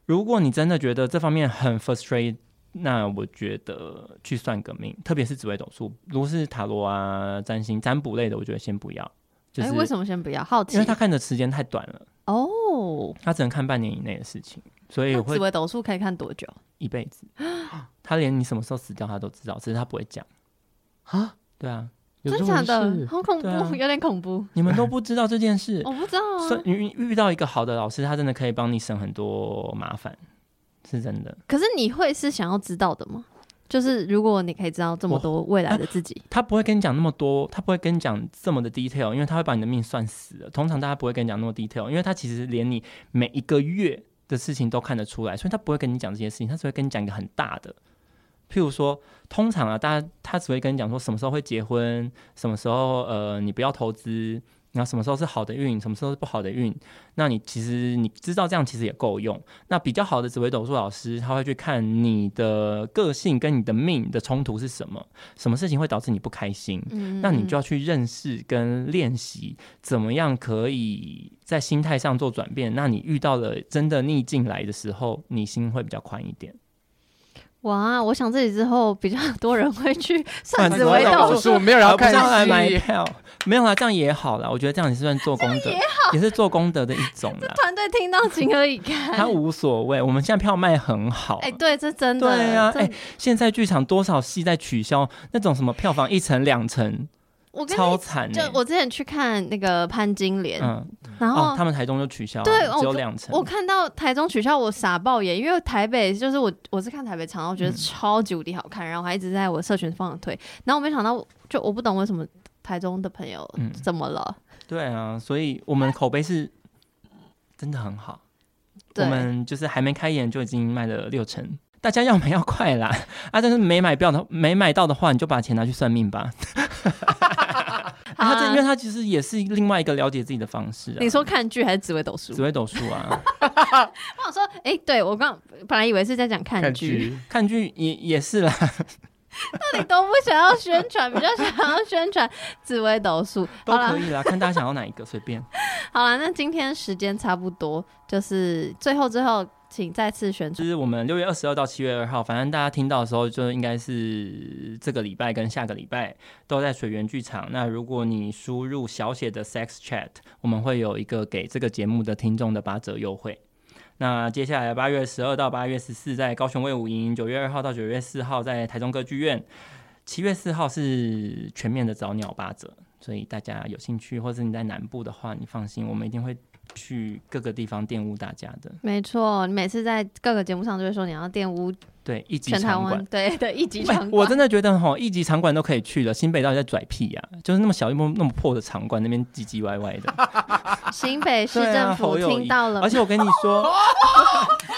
如果你真的觉得这方面很 frustrated，那我觉得去算个命，特别是紫微斗数，如果是塔罗啊、占星、占卜类的，我觉得先不要。就是
为什么先不要？好奇，
因为他看的时间太短了。
哦，
他只能看半年以内的事情，所以我会
紫微斗数可以看多久？
一辈子，他连你什么时候死掉他都知道，只是他不会讲。啊。对啊，
真的假的？好恐怖，啊，有点恐怖。
你们都不知道这件事？
我不知道啊。
所以你遇到一个好的老师，他真的可以帮你省很多麻烦，是真的。
可是你会是想要知道的吗？就是如果你可以知道这么多未来的自己，
他不会跟你讲那么多，他不会跟你讲这么的 detail，因为他会把你的命算死了。通常大家不会跟你讲那么 detail，因为他其实连你每一个月的事情都看得出来，所以他不会跟你讲这些事情，他只会跟你讲一个很大的。譬如说，通常啊，大家他只会跟你讲说什么时候会结婚，什么时候呃，你不要投资，然后什么时候是好的运，什么时候是不好的运。那你其实你知道这样其实也够用。那比较好的紫微斗数老师，他会去看你的个性跟你的命的冲突是什么，什么事情会导致你不开心。嗯，那你就要去认识跟练习，怎么样可以在心态上做转变。那你遇到了真的逆境来的时候，你心会比较宽一点。
哇，我想这里之后比较 多人会去算紫微斗数，
没有人要看
上来买 票，没有啦，这样也好啦。我觉得这样也是算做功德，也好，也是做功德的一种 啦。
团队听到情何以堪？
他无所谓，我们现在票卖很好。
哎，对，这真的。
对啊，哎，现在剧场多少戏在取消那种什么票房一层两层。
我跟
超惨！
就我之前去看那个潘金莲，嗯，然后、
哦、他们台中就取消了，
对，
只有两层。
我看到台中取消，我傻爆眼，因为台北就是我我是看台北场，我觉得超级无敌好看，嗯、然后我还一直在我社群放推，然后我没想到，就我不懂为什么台中的朋友怎么了？
嗯、对啊，所以我们口碑是真的很好，我们就是还没开演就已经卖了六成，大家要买要快啦啊！但是没买票的没买到的话，你就把钱拿去算命吧。他这，因为他其实也是另外一个了解自己的方式啊。
你说看剧还是紫薇斗数？
紫薇斗数啊！
我想说，哎、欸，对我刚本来以为是在讲看剧，
看剧也也是啦。
那你都不想要宣传，比较想要宣传紫薇斗数
都可以啦，看大家想要哪一个随便。
好了，那今天时间差不多，就是最后最后。请再次宣传，
就是我们六月二十二到七月二号，反正大家听到的时候，就应该是这个礼拜跟下个礼拜都在水源剧场。那如果你输入小写的 sex chat，我们会有一个给这个节目的听众的八折优惠。那接下来八月十二到八月十四在高雄卫武营，九月二号到九月四号在台中歌剧院，七月四号是全面的早鸟八折。所以大家有兴趣，或者你在南部的话，你放心，我们一定会。去各个地方玷污大家的，
没错。你每次在各个节目上都会说你要玷污，
对一级场馆，
对对一级场馆。
我真的觉得哈，一级场馆都可以去了，新北到底在拽屁呀、啊？就是那么小一那么破的场馆，那边唧唧歪歪的。
新北市政府听到了，
而且我跟你说，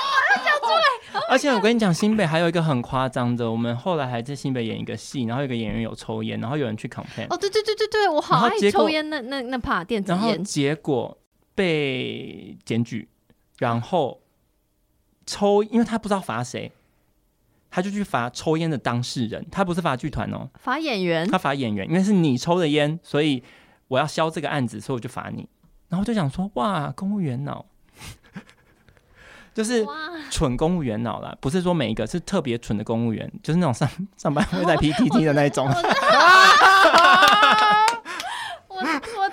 而且我跟你讲，新北还有一个很夸张的，我们后来还在新北演一个戏，然后有个演员有抽烟，然后有人去 complain。
哦，对对对对对，我好爱抽烟，那那那怕电子烟。
然后结果。被检举，然后抽，因为他不知道罚谁，他就去罚抽烟的当事人，他不是罚剧团哦，
罚演员，
他罚演员，因为是你抽的烟，所以我要消这个案子，所以我就罚你。然后就想说，哇，公务员脑，就是蠢公务员脑啦，不是说每一个是特别蠢的公务员，就是那种上上班会在 PPT 的那种。
我我。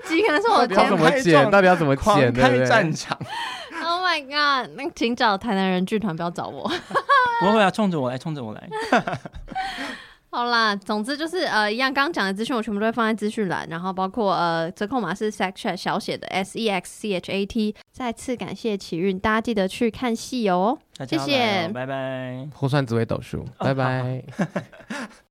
这集可能是我的
怎么剪？到底要怎么剪？
开战场
！Oh my god！那请找台南人剧团，不要找我。
不会啊，冲着我来，冲着我来。
好啦，总之就是呃，一样刚刚讲的资讯，我全部都会放在资讯栏，然后包括呃折扣码是 sexchat 小写的 S E X C H A T。再次感谢启运，大家记得去看戏哦。谢谢，
拜拜。
互算紫微斗数，拜拜。